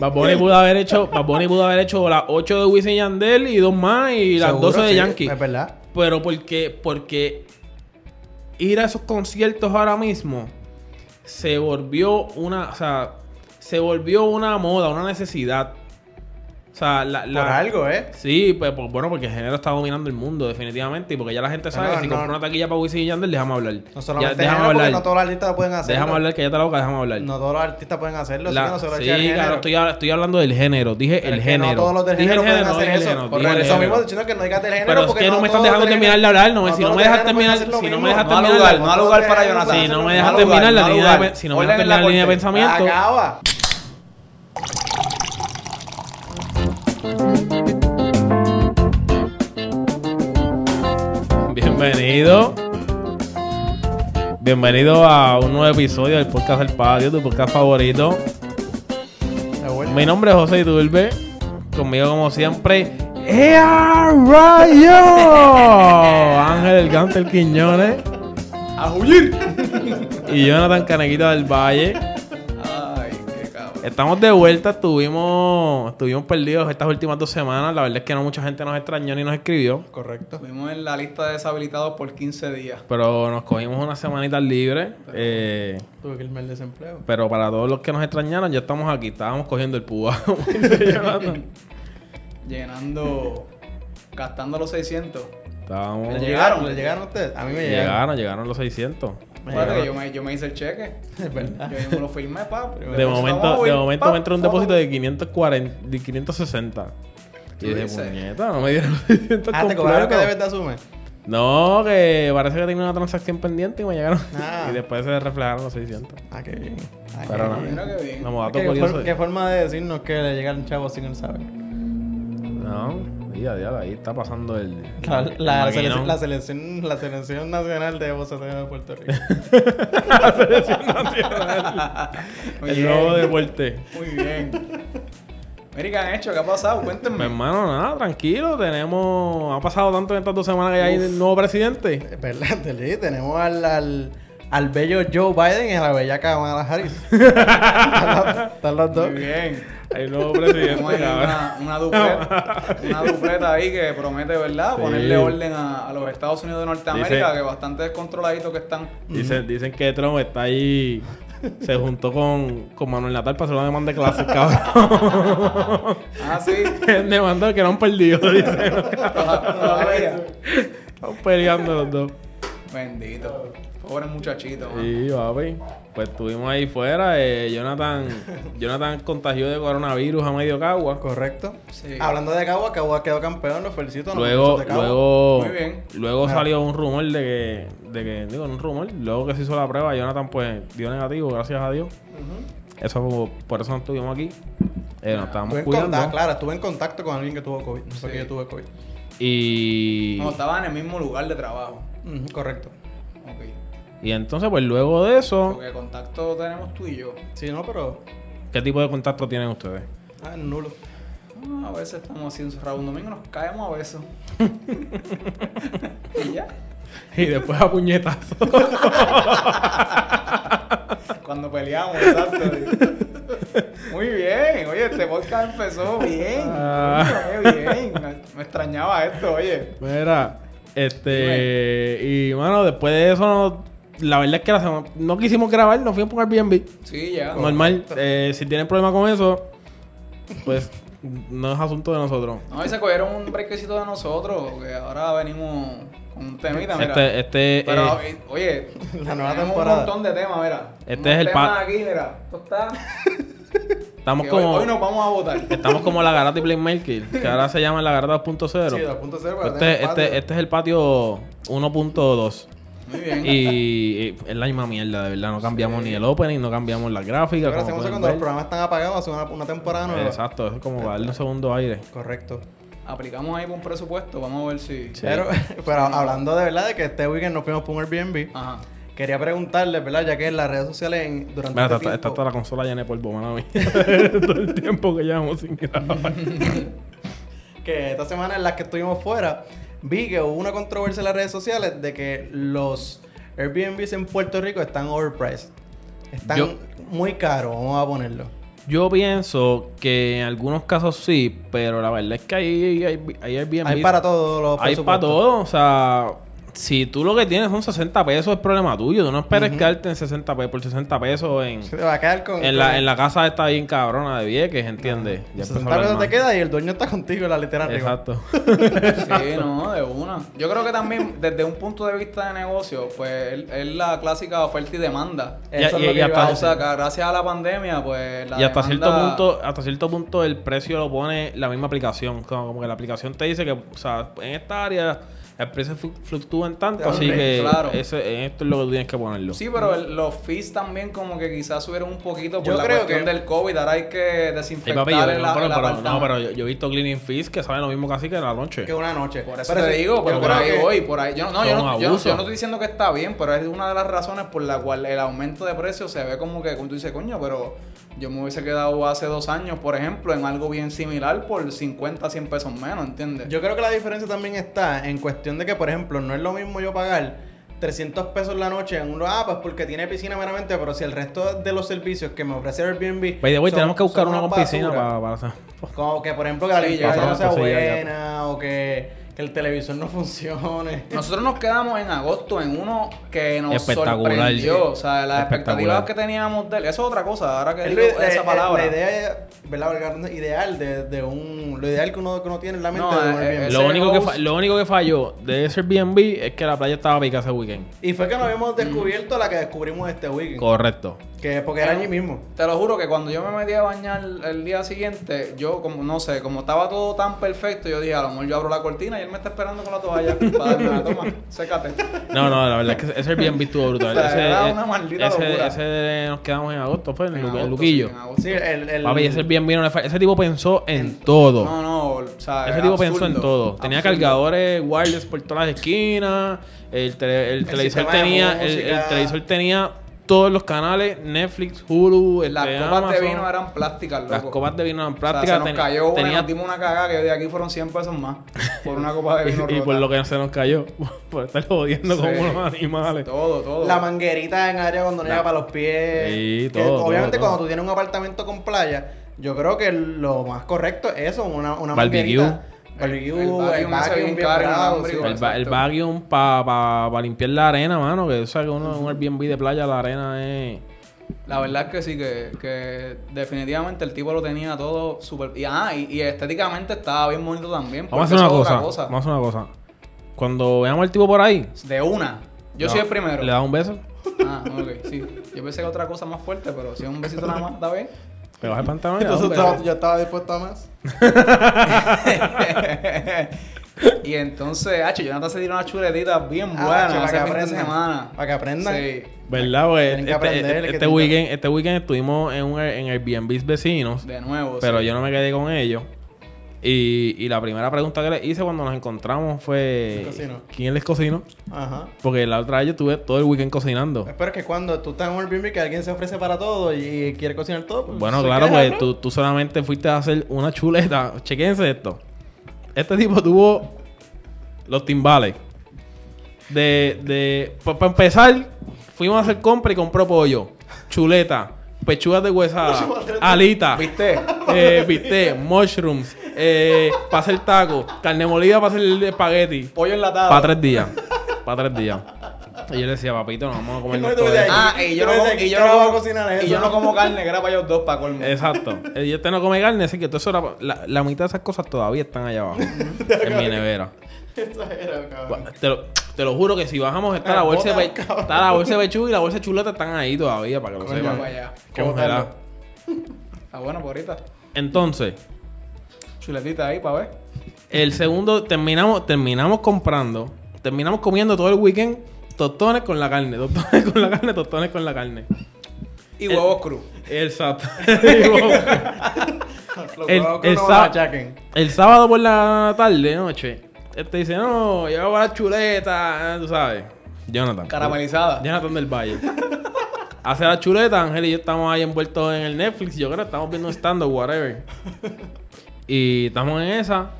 Bad Bunny pudo haber hecho, Bad Bunny pudo haber hecho las 8 de Wisin y Yandel y dos más y las Seguro, 12 de sí, Yankee. Es verdad. Pero porque, porque ir a esos conciertos ahora mismo se volvió una, o sea, se volvió una moda, una necesidad. O sea, la, la- Por algo, ¿eh? Sí, pues, pues, bueno, porque el género está dominando el mundo, definitivamente. Y porque ya la gente sabe No, que si no. una taquilla para Wisin y Yandel, déjame hablar. No Ya, solamente déjame género, porque hablar. no todos los artistas pueden hacerlo. déjame hablar, que ya te la boca, déjame hablar. No todos los artistas pueden hacerlo. La- sí, género. claro, estoy, estoy hablando del género. Dije Pero el género. No todos los del Dije género el pueden género, hacer eso. Por eso mismo diciendo que no digas del género. Pero es que no me todos dejando terminar de hablar, no, si no me dejas terminar- si no me dejas terminar no ha lugar para Jonathan. Si no me dejas terminar la línea de, lugar. pe- Bienvenido. Bienvenido a un nuevo episodio del podcast del patio, tu podcast favorito. Mi nombre es José Iturbe. Conmigo, como siempre, ¡Ea Rayo! Ángel El Gantel Quiñones ¡A huir! y Jonathan Canequita del Valle. Estamos de vuelta, estuvimos, estuvimos perdidos estas últimas dos semanas. La verdad es que no mucha gente nos extrañó ni nos escribió. Correcto. Estuvimos en la lista de deshabilitados por 15 días. Pero nos cogimos unas semanitas libres. eh, Tuve que irme al desempleo. pero para todos los que nos extrañaron, ya estamos aquí. Estábamos cogiendo el púa. Llenando. Gastando los 600. Estábamos... ¿Le ¿Le llegaron? llegaron? ¿Le llegaron a ustedes? A mí me llegaron. Llegaron, llegaron los 600. Me que yo me, yo me hice el cheque. Es verdad. Yo mismo lo firmé, pa. De momento, de momento me entró un depósito de 540, de 560. Y ¿Tú dije, puñeta, no me dieron los 600 Ah, te cobraron que debes de asume. No, que parece que tenía una transacción pendiente y me llegaron. Ah. Y después se reflejaron los 600. Ah, qué bien. Ah, Pero qué no. bien. Mira qué bien. Como dato ¿Qué, curioso. for- qué forma de decirnos que le llegaron chavos sin él saber? No, día, día, ahí está pasando el. La, selección, la, selección, la selección nacional de boceteo de Puerto Rico. La selección nacional. Muy el bien. nuevo deporte. Muy bien. Mira, ¿qué han hecho? ¿Qué ha pasado? Mi Cuéntenme. hermano, nada, tranquilo. Tenemos. Ha pasado tanto en estas dos semanas que hay el nuevo presidente. Es verdad, sí, tenemos al, al, al bello Joe Biden y a la bella Kamala Harris. están, los dos. Muy bien. Hay un nuevo presidente, una, una dupleta, una dupleta ahí que promete, ¿verdad? Sí. Ponerle orden a, a los Estados Unidos de Norteamérica, Dice- que bastante descontroladitos que están. Dicen, dicen que Trump está ahí. Se juntó con, con Manuel Natal para hacer una demanda de clases, cabrón. Ah, sí. demanda que no han perdido. Todavía. Están peleando los dos. Bendito. Pobre muchachito. man. Sí, papi. Pues estuvimos ahí fuera. eh, Jonathan, Jonathan contagió de coronavirus a medio cagua. Correcto. Sí. Hablando de Cagua, Cagua quedó campeón, los felicito. Luego, de luego, Muy bien. luego Mira. salió un rumor de que, de que, digo, un rumor, luego que se hizo la prueba, Jonathan pues dio negativo, gracias a Dios. Eso como- por eso no estuvimos aquí. Eh, nos estábamos Estuve en cuidando. contacto, claro, estuve en contacto con alguien que tuvo COVID. No fue Sí. que yo tuve COVID. Y, No, estaban en el mismo lugar de trabajo. Correcto. Ok. Y entonces, pues luego de eso, Porque contacto tenemos tú y yo. Sí, no, pero. ¿qué tipo de contacto tienen ustedes? Ah, nulo. Ah, A veces estamos así encerrados un domingo, nos caemos a besos. y ya. Y después a puñetazos. Cuando peleamos, exacto. Muy bien, oye, este podcast empezó bien. Ah. Bien. Me, me extrañaba esto, oye. Mira, este. Y bueno, después de eso, no- la verdad es que la semana- no quisimos grabar, nos fuimos por Airbnb. Sí, ya. Normal. Eh, si tienen problema con eso, pues no es asunto de nosotros. No, y se cogieron un brequecito de nosotros, que ahora venimos con un temita, mira. Este, este, Pero, eh, oye, La nueva tenemos temporada. un montón de temas, mira. Este Unos es el pa- aquí, mira. Esto está... estamos que como. hoy nos vamos a votar. Estamos como la Garata y Playmaker, que ahora se llama la Garata 2.0. Sí, 2.0. Pues pero este, este, este es el patio 1.2. Muy bien. Y, y es la misma mierda, de verdad. No cambiamos ni el opening, no cambiamos las gráficas. Pero hacemos cuando los programas están apagados, hace una, una temporada nueva. Exacto, es como para darle un segundo aire. Correcto. Aplicamos ahí por un presupuesto, vamos a ver si... Sí. Pero, pero hablando de verdad de que este weekend nos fuimos por un Airbnb, Ajá. quería preguntarle, ¿verdad? Ya que en las redes sociales en- durante Mira, este está, está tiempo- toda la consola llena de polvo, mano. Todo el tiempo que llevamos sin grabar. que esta semana en las que estuvimos fuera, vi que hubo una controversia en las redes sociales de que los Airbnbs en Puerto Rico están overpriced. Están Yo- muy caros, vamos a ponerlo. Yo pienso que en algunos casos sí, pero la verdad es que ahí hay, hay Airbnb. Hay para todos los Hay para presupuestos. todo. O sea, si tú lo que tienes son 60 pesos, es problema tuyo. Tú no esperes quedarte en 60 pesos por 60 pesos en, Se te va a quedar con... en, la, en la casa esta bien cabrona de Vieques, ¿entiendes? Ya empezó a 60 hablar pesos te queda y el dueño está contigo en la litera arriba. Exacto. Sí, no, de una. Yo creo que también, desde un punto de vista de negocio, pues es- es la clásica oferta y demanda. Y- Eso es y- lo que hasta- iba a O sea, que gracias a la pandemia, pues la y hasta cierto punto, hasta cierto punto el precio lo pone la misma aplicación. Como, como que la aplicación te dice que, o sea, en esta área el precio flu- fluctúa en tanto, así que claro. en esto es lo que tú tienes que ponerlo. Sí, pero el- los fees también como que quizás subieron un poquito por Yo la creo cuestión que- del COVID. Ahora hay que desinfectar papi, yo, el, no, pero, el pero- apartamento. no, pero yo, yo he visto cleaning fees que saben lo mismo casi que en la noche. Que una noche. Por eso Pero te digo, pero por ahí que- voy, por ahí. Yo no, no, yo, no, yo, no- abusos. yo no estoy diciendo que está bien, pero es una de las razones por la cual el aumento de precios se ve como que, como tú dices, coño, pero yo me hubiese quedado hace dos años, por ejemplo, en algo bien similar por 50, 100 pesos menos, ¿entiendes? Yo creo que la diferencia también está en cuestión de que, por ejemplo, no es lo mismo yo pagar 300 pesos la noche en un ah, pues porque tiene piscina meramente, pero si el resto de los servicios que me ofrece Airbnb. By the way, son- tenemos que buscar una con piscina para, para. Como que, por ejemplo, que la Sí, no sea sí, ya, ya. buena o que, que el televisor no funcione. Nosotros nos quedamos en agosto en uno que nos Espectacular, sorprendió. sí. O sea, las expectativas que teníamos de él. Eso es otra cosa, ahora que digo esa eh, palabra. La idea, ¿verdad? Ideal de, de un. Lo ideal que uno, que uno tiene en la mente No, de un eh, Airbnb. Lo único, que fa- lo único que falló de ese Airbnb es que la playa estaba pica ese weekend. Y fue que nos habíamos descubierto la que descubrimos este weekend. Correcto. Que porque era allí mismo. Te lo juro que cuando yo me metí a bañar el día siguiente, yo como, no sé, como estaba todo tan perfecto, yo dije, a lo mejor yo abro la cortina y él me está esperando con la toalla para darme la toma, sécate. No, no, la verdad es que ese Airbnb estuvo brutal. O sea, ese, era una maldita ese, locura. ese nos quedamos en agosto, fue en, agosto, Luquillo. sí, en agosto. Sí, el. el Papi, ese Airbnb no le falla. Ese tipo pensó en todo. No, no, o sea, Ese tipo absurdo, pensó en todo. Tenía absurdo. cargadores wireless por todas las esquinas. El, tele- el televisor tenía. El, el televisor tenía todos los canales: Netflix, Hulu, Las este, copas de vino eran plásticas, loco. Las copas de vino eran O sea, plásticas. se nos ten- cayó una y tenía nos dimos una cagada que de aquí fueron 100 pesos más por una copa de vino y, y por lo que se nos cayó. por estar jodiendo Sí. como unos animales. Todo, todo. La manguerita en área cuando no La- llega para los pies. Sí, Que todo, Obviamente, todo, todo. cuando tú tienes un apartamento con playa, yo creo que lo más correcto es eso, una, una Barbecue. manguerita. El- el. El, vacuum para pa, pa limpiar la arena, mano. Que o sea, que uno, un Airbnb de playa, la arena es. La verdad es que sí, que, que definitivamente el tipo lo tenía todo súper... Y, ah, y, y estéticamente estaba bien bonito también. Vamos a hacer una cosa, Vamos a hacer una cosa. Cuando veamos al tipo por ahí. De una. Yo no, soy el primero. Le da un beso. Ah, ok, sí. Yo pensé que otra cosa más fuerte, pero si es un besito nada más, ¿está bien? Le baja el pantalón Entonces estaba- yo estaba dispuesto a más. y entonces, Hacho, Jonathan se tiró unas chuletitas bien Ah, buenas para ese que aprendan. semana. Para que aprendan. Sí. ¿Verdad, güey? Tienen que Este, aprender, este- este weekend, este weekend estuvimos en, un, en Airbnb vecinos. De nuevo. Pero sí. yo no me quedé con ellos. Y, y la primera pregunta que les hice cuando nos encontramos fue... ¿Quién les cocinó? Ajá. Porque la otra vez yo estuve todo el weekend cocinando. Espero que cuando tú estás en un Airbnb que alguien se ofrece para todo y quiere cocinar todo, pues Bueno, claro, pues tú, tú solamente fuiste a hacer una chuleta. Chequense esto. Este tipo tuvo los timbales. De, de, para empezar, fuimos a hacer compra y compró pollo, chuleta, pechugas de huesada, alita, ¿Viste? eh, bistec, mushrooms, eh, para hacer taco, carne molida para hacer el espagueti. Pollo enlatado. Para tres días. Para tres días. Y yo le decía, papito, nos vamos a comer No, todo esto. Ah, y yo, no, como, y yo ¿qué no como, cocinar y yo no como carne, que era para ellos dos, para colmo. Exacto. Y este no come carne, así que todo eso era, la, la mitad de esas cosas todavía están allá abajo. en mi nevera. Te lo, te lo juro que si bajamos está la bolsa de está la bolsa de pechuga y la bolsa de chuleta están ahí todavía para que lo sepan. Congeladas. Ah, bueno, por ahorita. Entonces, Chuletita ahí, para ver. el segundo terminamos terminamos comprando, terminamos comiendo todo el weekend tostones con la carne, tostones con la carne, tostones con la carne. Y huevos cruz. Exacto. El- el. El sábado por la tarde, noche, este dice, no, llevaba la chuleta, tú sabes. Jonathan. Caramelizada. Jonathan del Valle. Hace la chuleta, Ángel y yo estamos ahí envueltos en el Netflix, yo creo, estamos viendo un stand-up, whatever. Y estamos en esa.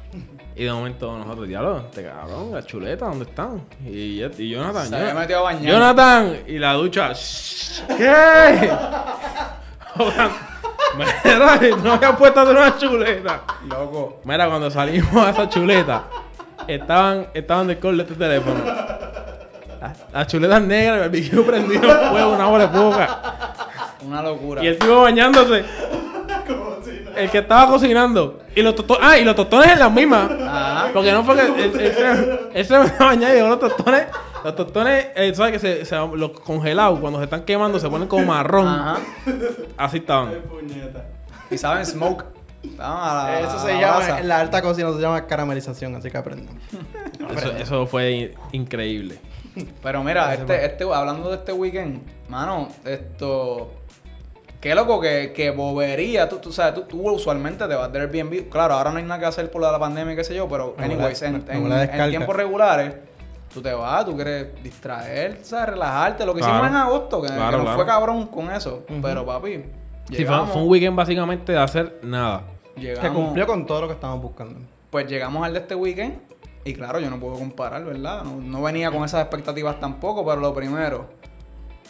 Y de momento nosotros, diablo, este cabrón, la chuleta, ¿dónde están? Y, y Jonathan, Se había metido a bañar. Jonathan, y la ducha, "Shh, ¿qué? Mira, no había puesto una chuleta. Loco. Mira, cuando salimos a esa chuleta, estaban, estaban de call de este teléfono. Las, las chuletas negras, el barbecue prendido en fuego, una hora de poca. Una locura. Y el tipo bañándose. El que estaba cocinando. Y los tostones. Ah, y los tostones en las mismas. Ajá. Porque no fue que. Él, él se- él se me bañaba y dejó los tostones. Los tostones, eh, ¿sabes que se, se- los congelados, cuando se están quemando, se ponen como marrón. Ajá. Así estaban. Puñeta. Y saben smoke. Estaban a la- Eso se la llama, brasa. en la alta cocina se llama caramelización, así que aprendan. Eso, eso fue in- increíble. Pero mira, este, este, hablando de este weekend, mano, esto. Qué loco que, que bobería. Tú, tú sabes, tú, tú usualmente te vas de Airbnb. Claro, ahora no hay nada que hacer por la pandemia y qué sé yo, pero, anyways, en, en- tiempos regulares, tú te vas, tú quieres distraer, ¿sabes? Relajarte. Lo que Claro. hicimos en agosto, que, que Claro, nos claro. fue cabrón con eso. Pero papi, Sí, fue, un weekend básicamente de hacer nada. llegamos- Que cumplió con todo lo que estábamos buscando. Pues llegamos al de este weekend y claro, yo no puedo comparar, ¿verdad? No, no venía con esas expectativas tampoco, pero lo primero,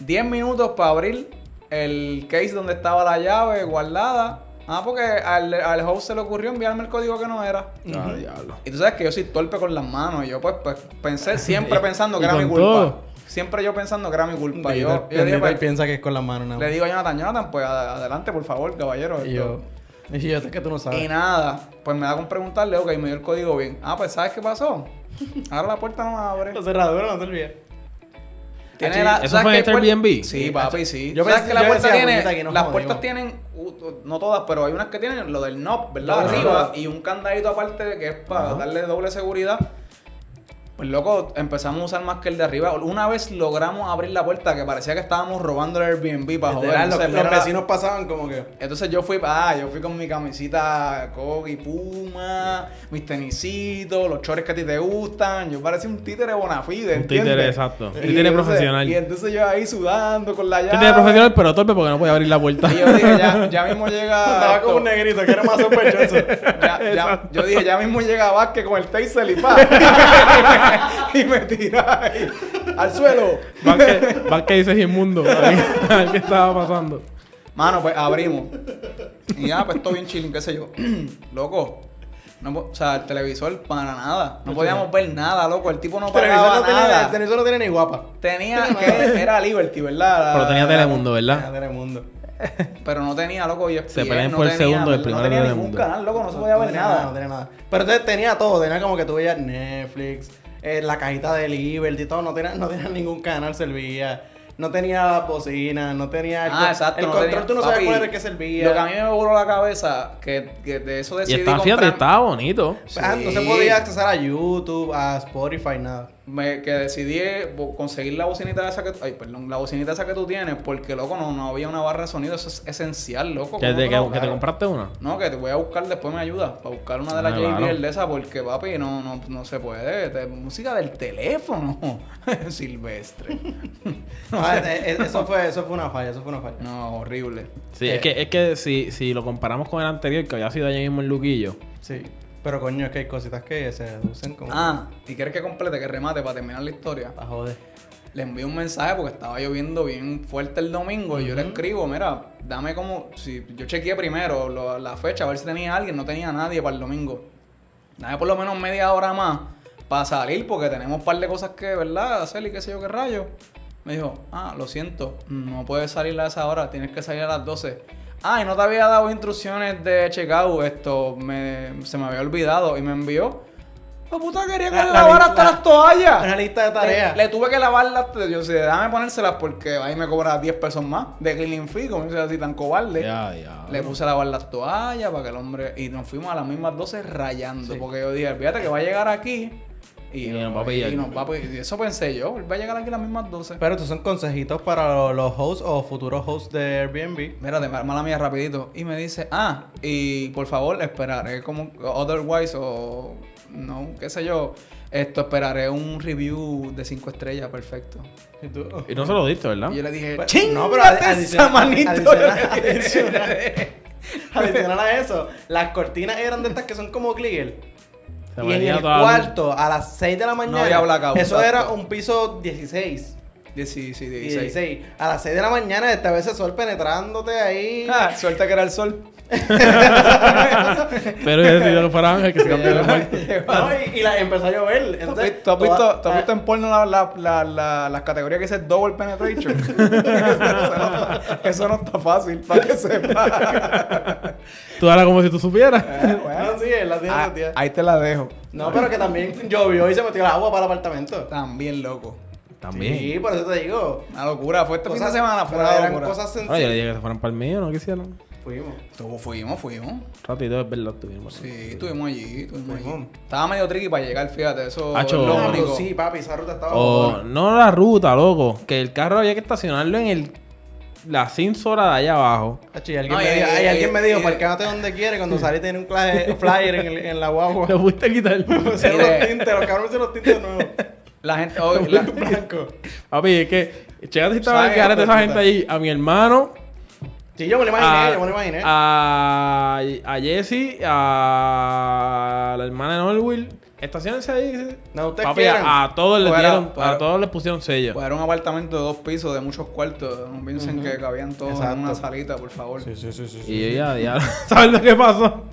10 minutos para abrir el case donde estaba la llave guardada. Ah, porque al, al host se le ocurrió enviarme el código que no era. Ah, diablo. Y tú sabes que yo soy torpe con las manos. Y yo pues, pues pensé siempre pensando que era mi culpa. todo. Siempre yo pensando que era mi culpa. Y Yo, pues, piensa que es con la mano nada le digo a Jonathan, Jonathan, pues ad- adelante, por favor, caballero. Y yo, y yo, que tú no Y sabes. nada, pues me da con preguntarle, ok, me dio el código bien. Ah, pues ¿sabes qué pasó? Ahora la puerta no abre. La cerradura no te olvides. Tiene la- ¿eso ¿sabes fue en este puer- Airbnb? Sí, Sí, papi, sí. yo ¿Sabes pensé- que la puerta decía, tiene, las puertas tienen, uh, no todas, pero hay unas que tienen lo del knob, ¿verdad? Arriba y un candadito aparte que es para darle doble seguridad. Pues loco, empezamos a usar más que el de arriba. Una vez logramos abrir la puerta que parecía que estábamos robando el Airbnb para joder. Los, la- vecinos pasaban como que. entonces yo fui, ah, yo fui con mi camisita Kogi Puma, mis tenisitos, los chores que a ti te gustan. Yo parecía un títere bonafide, Un ¿entiendes? títere, exacto. Un Y títere entonces- profesional. Y entonces yo ahí sudando con la llave. Títere profesional, pero torpe porque no podía abrir la puerta. Y yo dije, ya, ya mismo llega. Esto. como un negrito, que era más sospechoso. Ya- ya- yo dije, ya mismo llega Vázquez con el taser y pa. y me tira ahí al suelo. Va que dices inmundo. A ver qué estaba pasando. Mano, pues abrimos. Y ya, pues todo bien chilling, qué sé yo. loco. No, o sea, el televisor para nada. No podíamos ver nada, loco. El tipo no El televisor pagaba no tiene- nada. el televisor no tiene ni guapa. Tenía que era Liberty, ¿verdad? Pero tenía La- Telemundo, ¿verdad? Telemundo. Pero no tenía, loco, y Se pelean por el segundo del No primer tenía ningún canal, loco, no se podía ver tenía nada. No tenía nada. Pero entonces tenía todo. Tenía como que tú veías Netflix, eh, la cajita de Liberty, todo. No tenía, no ningún canal, servía. No tenía bocina, no tenía. El, Ah, exacto. El no control tenía- tú no sabes papi, cuál era el que servía. Lo que a mí me voló la cabeza, que, que de eso Y decidí estaba, fíjate, comprar- estaba bonito. Ah, No se Sí. podía accesar a YouTube, a Spotify, nada. me- que decidí eh, conseguir la bocinita esa que ay perdón la bocinita esa que tú tienes porque loco no, no había una barra de sonido eso es esencial loco ¿Que, ¿Cómo te, no que- lo- que te claro. compraste una? no que te voy a buscar después me ayuda para buscar una de las Ah, JBL claro. de esa porque papi no no, no se puede Te- música del teléfono silvestre Ah, eh, eh, eso, fue, eso fue una falla, eso fue una falla. no horrible Sí, ¿Qué? es que, es que si, si lo comparamos con el anterior, que había sido allá mismo en Luquillo. Sí. Pero coño, es que hay cositas que se deducen como. ah y quieres que complete que remate para terminar la historia A joder. le envío un mensaje porque estaba lloviendo bien fuerte el domingo y yo le escribo, mira, dame como, si yo chequeé primero lo- la fecha, a ver si tenía alguien, no tenía nadie para el domingo. Dame por lo menos media hora más para salir porque tenemos un par de cosas que, ¿verdad? Hacer y qué sé yo qué rayo. Me dijo, ah, lo siento, no puedes salir a esa hora, tienes que salir a las 12. Ah, y no te había dado instrucciones de checkout, esto me, se me había olvidado y me envió. ¡Oh, puta, quería que La- le la lavara hasta las toallas! Una lista de tareas. Le, le tuve que lavar las. Yo sé, déjame ponérselas porque ahí me cobra 10 pesos más de cleaning fee, como dice así tan cobarde. Ya, ya. Le puse a lavar las toallas para que el hombre. Y nos fuimos a las mismas 12 rayando. Porque yo dije, fíjate que va a llegar aquí. Y, Y nos va a pillar. y nos va a pillar. Y eso pensé yo, él va a llegar aquí a las mismas 12. Pero estos son consejitos para lo- los hosts o futuros hosts de Airbnb. Mírate, ma- mala mía, rapidito. Y me dice, ah, y por favor, esperaré como otherwise o no, qué sé yo. Esto, esperaré un review de 5 estrellas, perfecto. Y tú- Y no se lo diste, ¿verdad? Y yo le dije, Pues, ¡Chingate no, pero adicional- manito! adicional- adicional- Adicional a eso, las cortinas eran de estas que son como Kliegel. Y en el cuarto, a las 6 de la mañana, había blackout, eso exacto. era un piso 16. Die- Sí, sí, Y 16. 16. A las 6 de la mañana esta vez el sol penetrándote ahí. Ah, suerte que era el sol. Pero yo decidido que fuera Ángel que se cambió de muerte. No, y, y la, empezó a llover. ¿Tú has Entonces, visto, tú has visto- toda- tú has visto en porno la- la- la- la- las categorías que dice double penetration? eso, no está, eso no está fácil, para que sepa. Tú hablas como si tú supieras. Eh, bueno. No, sí, él la tiene Ah, metida. ahí te la dejo. No, pero que también llovió y se metió el agua para el apartamento. También loco. También. Sí, por eso te digo. Una locura. Fue este fin de semana, fue una eran locura. cosas Ahora yo le sencillas. dije que se fueran para el mío, no quisieron. Fuimos. Tú, fuimos, fuimos. Un ratito, es verdad, estuvimos. Sí, estuvimos allí, estuvimos allí. Fuimos. Estaba medio tricky para llegar, fíjate, eso Hacho. es lo Ah, único. sí, papi, esa ruta estaba O jodona. no la ruta, loco. Que el carro había que estacionarlo en el la cinzora de allá abajo. Hacho, y alguien, No, me, y- dijo, ay, y- alguien me dijo, parquéate donde quiere. Cuando salí tenía un flyer en, el- en la guagua. Lo fuiste a quitar. Pusieron los tintes, los cabrones pusieron los tintes de nuevo. La gente, oh, la- Blanco. Papi, es que, chécate si estaba ¿Sabes, el carete de esa gente allí. A mi hermano, Sí, yo me lo imaginé, a, yo me lo imaginé. a, a Jessie, a la hermana de Norwil. Estacionense ahí. No, ustedes Papi, quieran. a, a todos les dieron, a todos les pusieron sello. pues era un apartamento de dos pisos, de muchos cuartos. No piensen que cabían todos Exacto. en una salita, por favor. sí, sí, sí, sí. Y ya, ya, ¿sabes lo que pasó?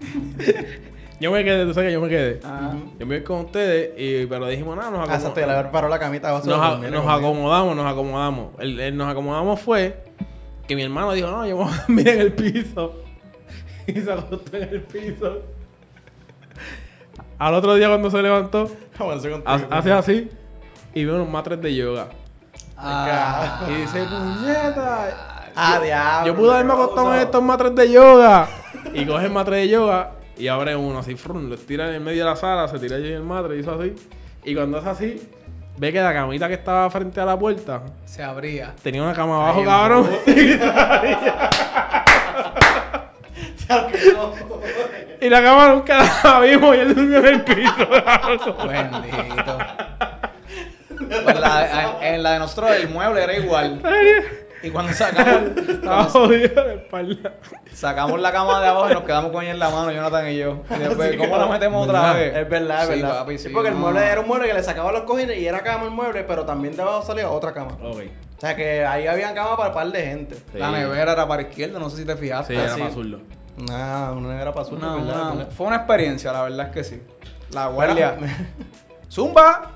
yo me quedé, tú sabes que yo me quedé. Ah, Yo me voy con ustedes, y, pero dijimos, nada, nos Ah, acomodamos. le paró la camita. Nos, a- nos acomodamos, nos acomodamos. El, el nos acomodamos fue que mi hermano dijo, no, yo me voy a dormir en el piso. Y se acostó en el piso. Al otro día cuando se levantó, ha- hace así y ve unos matres de yoga. Ah. Y dice, puñeta. Ah, diablo. Yo pude haberme acostado en estos matres de yoga. Y coge el matre de yoga y abre uno así, frum, lo tira en el medio de la sala, se tira allí en el matre y hizo así. Y cuando es así, ve que la camita que estaba frente a la puerta Se abría. tenía una cama abajo, Ay, cabrón. y la cama nunca la vimos y él durmió en el piso. Bendito. Pues la- en, en la de nosotros el mueble era igual. Y cuando sacamos, cuando jodido de espalda. sacamos la cama de abajo y nos quedamos con ella en la mano, Jonathan y yo. Y después, ¿cómo la metemos otra vez? Es verdad, es Sí, verdad. papi, Sí, porque el no. mueble era un mueble que le sacaba los cojines y era cama el mueble, pero también de abajo salía otra cama. Ok. O sea que ahí había cama para un par de gente. La nevera era para izquierda, no sé si te fijaste. Sí, era para azul. Nah, una nevera para azul, Una- ¿verdad? fue una experiencia, la verdad es que sí. La guardia. Bueno, ¡Zumba!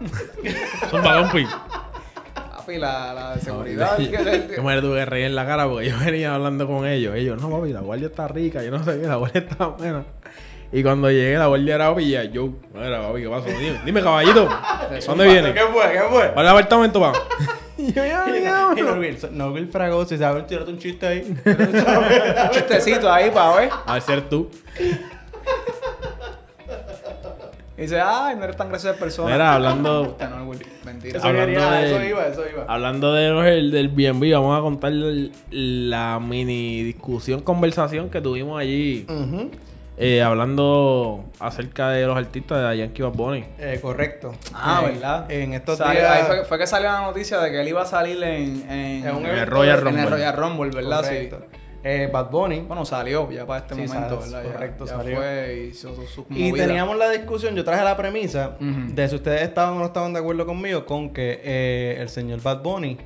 Son la, la de seguridad. Yo me tuve que reír en la cara porque yo venía hablando con ellos. Ellos, no, papi, la guardia está rica. Yo no sé qué, la guardia está buena. Y cuando llegué, la guardia era papi y ya, yo, mira, papi, ¿qué pasó? Dime, dime caballito, ¿dónde viene? ¿Qué fue? ¿Qué fue? ¿Cuál es el apartamento, pa? y yo, ya, ya, no, Will, Fragoso, si sabes, un chiste ahí. Un chistecito ahí para ver. A ver, ser tú. Y dice, ay, no eres tan graciosa de persona. Mira, hablando, no. Mentira. Eso Hablando quería, de- eso iba, eso iba. hablando de los- el- del BNB, vamos a contar el- la mini discusión, conversación que tuvimos allí. Eh, hablando acerca de los artistas de Yankee Bad Bunny. Eh, correcto. Ah, Eh, ¿verdad? En estos Salió- días. Ahí fue, fue que salió la noticia de que él iba a salir en, en, En un En el Royal de- en el Rumble. Royal Rumble, ¿verdad? Correcto. Sí. Eh, Bad Bunny. Bueno, salió ya para este Sí, momento, ¿verdad? Correcto, ya, salió. fue y hizo teníamos la discusión, yo traje la premisa de si ustedes estaban o no estaban de acuerdo conmigo con que eh, el señor Bad Bunny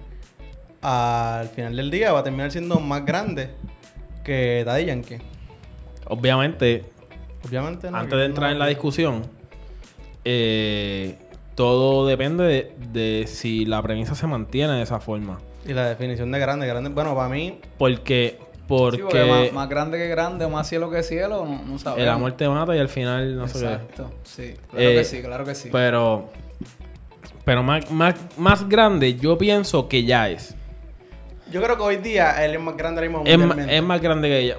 al final del día va a terminar siendo más grande que Daddy Yankee. Obviamente, Obviamente no. antes de no- entrar en la discusión, eh, todo depende de, de si la premisa se mantiene de esa forma. Y la definición de grande, grande. Bueno, para mí, Porque, Sí, porque, porque más, más grande que grande o más cielo que cielo, no, no sabemos. el amor te mata y al final no sé qué. Exacto. Sí, claro Eh, que sí, claro que sí. Pero, pero más, más, más grande, yo pienso que ya es. yo creo que hoy día él es más grande ahora mismo Es, ma- mundialmente. es más grande que ella.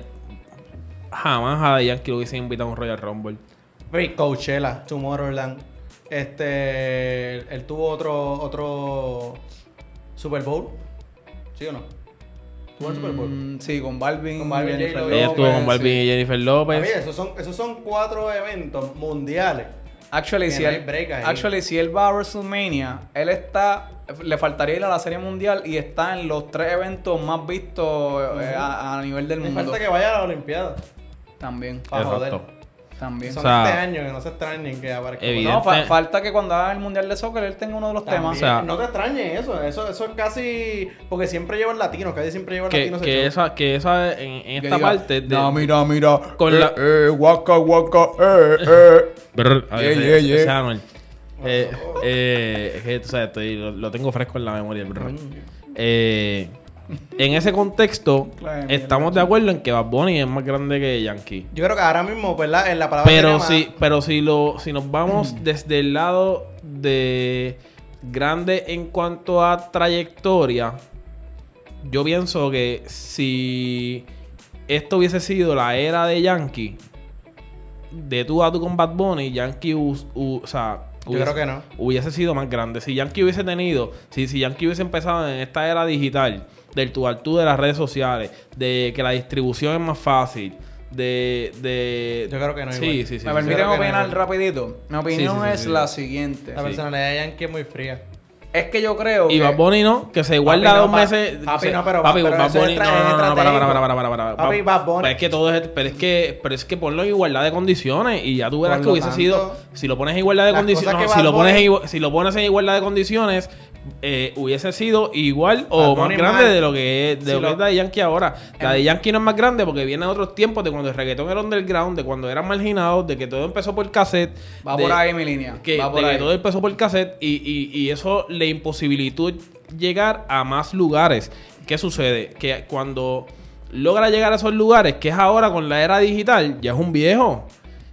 Jamás a Yankee lo hubiese invitado a un Royal Rumble. Ve, Coachella, Tomorrowland. Este. Él tuvo otro. otro. Super Bowl. ¿Sí o no? ¿Tuvo el Super Bowl? Mm, sí, con Balvin, Con Balvin, Jennifer J-Lo. Ella estuvo con Balvin sí. y Jennifer López. esos son, esos son cuatro eventos mundiales. Actually, si él, hay break ahí. actually, si él va a WrestleMania, él está. Le faltaría ir a la Serie Mundial y está en los tres eventos más vistos eh, a, a nivel del Me mundo. falta que vaya a la Olimpiada. También. Pa' joder. También. Son O sea, este año que no se extrañen que aparezca. evidente- No, fa- falta que cuando haga el mundial de soccer él tenga uno de los También, temas. O sea- no te extrañes eso, eso, eso es casi porque siempre lleva el latino, casi siempre lleva el Que, latino. que esa, que esa en, en Que esta diga, parte de, No, mira, mira. Con eh, la- eh, guaca, guaca, eh, eh. Brr, a ver, Yeah, ese- yeah, ese yeah. es Anuel. Eh, eh, es que, tú sabes, estoy- lo, lo tengo fresco en la memoria. el brr. Eh, en ese contexto, Claro, estamos de acuerdo en que Bad Bunny es más grande que Yankee. Yo creo que ahora mismo, ¿verdad? En la palabra Pero si, más- pero si lo, si nos vamos desde el lado de grande en cuanto a trayectoria, yo pienso que si esto hubiese sido la era de Yankee, de tú a tú con Bad Bunny, Yankee, us- u- o sea, Yo hubiese- creo que no. hubiese sido más grande. Si Yankee hubiese tenido, si, si Yankee hubiese empezado en esta era digital, del tú al tú de las redes sociales, de que la distribución es más fácil, de... de Yo creo que no Sí, igual. sí, sí. ¿Me sí. permiten opinar no. rapidito? Mi opinión Sí, sí, sí, es sí. la siguiente. La personalidad de Yankee es muy fría. Es que yo creo Y. Bad Bunny no, que se guarda dos meses. papi, no, pero- papi, Bad Bunny. No, no, no, no, para, para, para, para. Papi, Bad Bunny- Pero es que todo es. Pero es que, pero es que ponlo en igualdad de condiciones. Y ya tú verás que hubiese sido. Si lo pones en igualdad de condiciones. si, lo pones si lo pones en igualdad de condiciones. eh, hubiese sido igual o más grande de lo que es de si lo de Yankee ahora. La de Yankee no es más grande porque viene de otros tiempos de cuando el reggaetón era underground, de cuando eran marginados, de que todo empezó por cassette. Va de- por ahí mi línea. que, Va por de que todo empezó por cassette y, y, y eso le imposibilitó llegar a más lugares. ¿Qué sucede? Que cuando logra llegar a esos lugares, que es ahora con la era digital, ya es un viejo.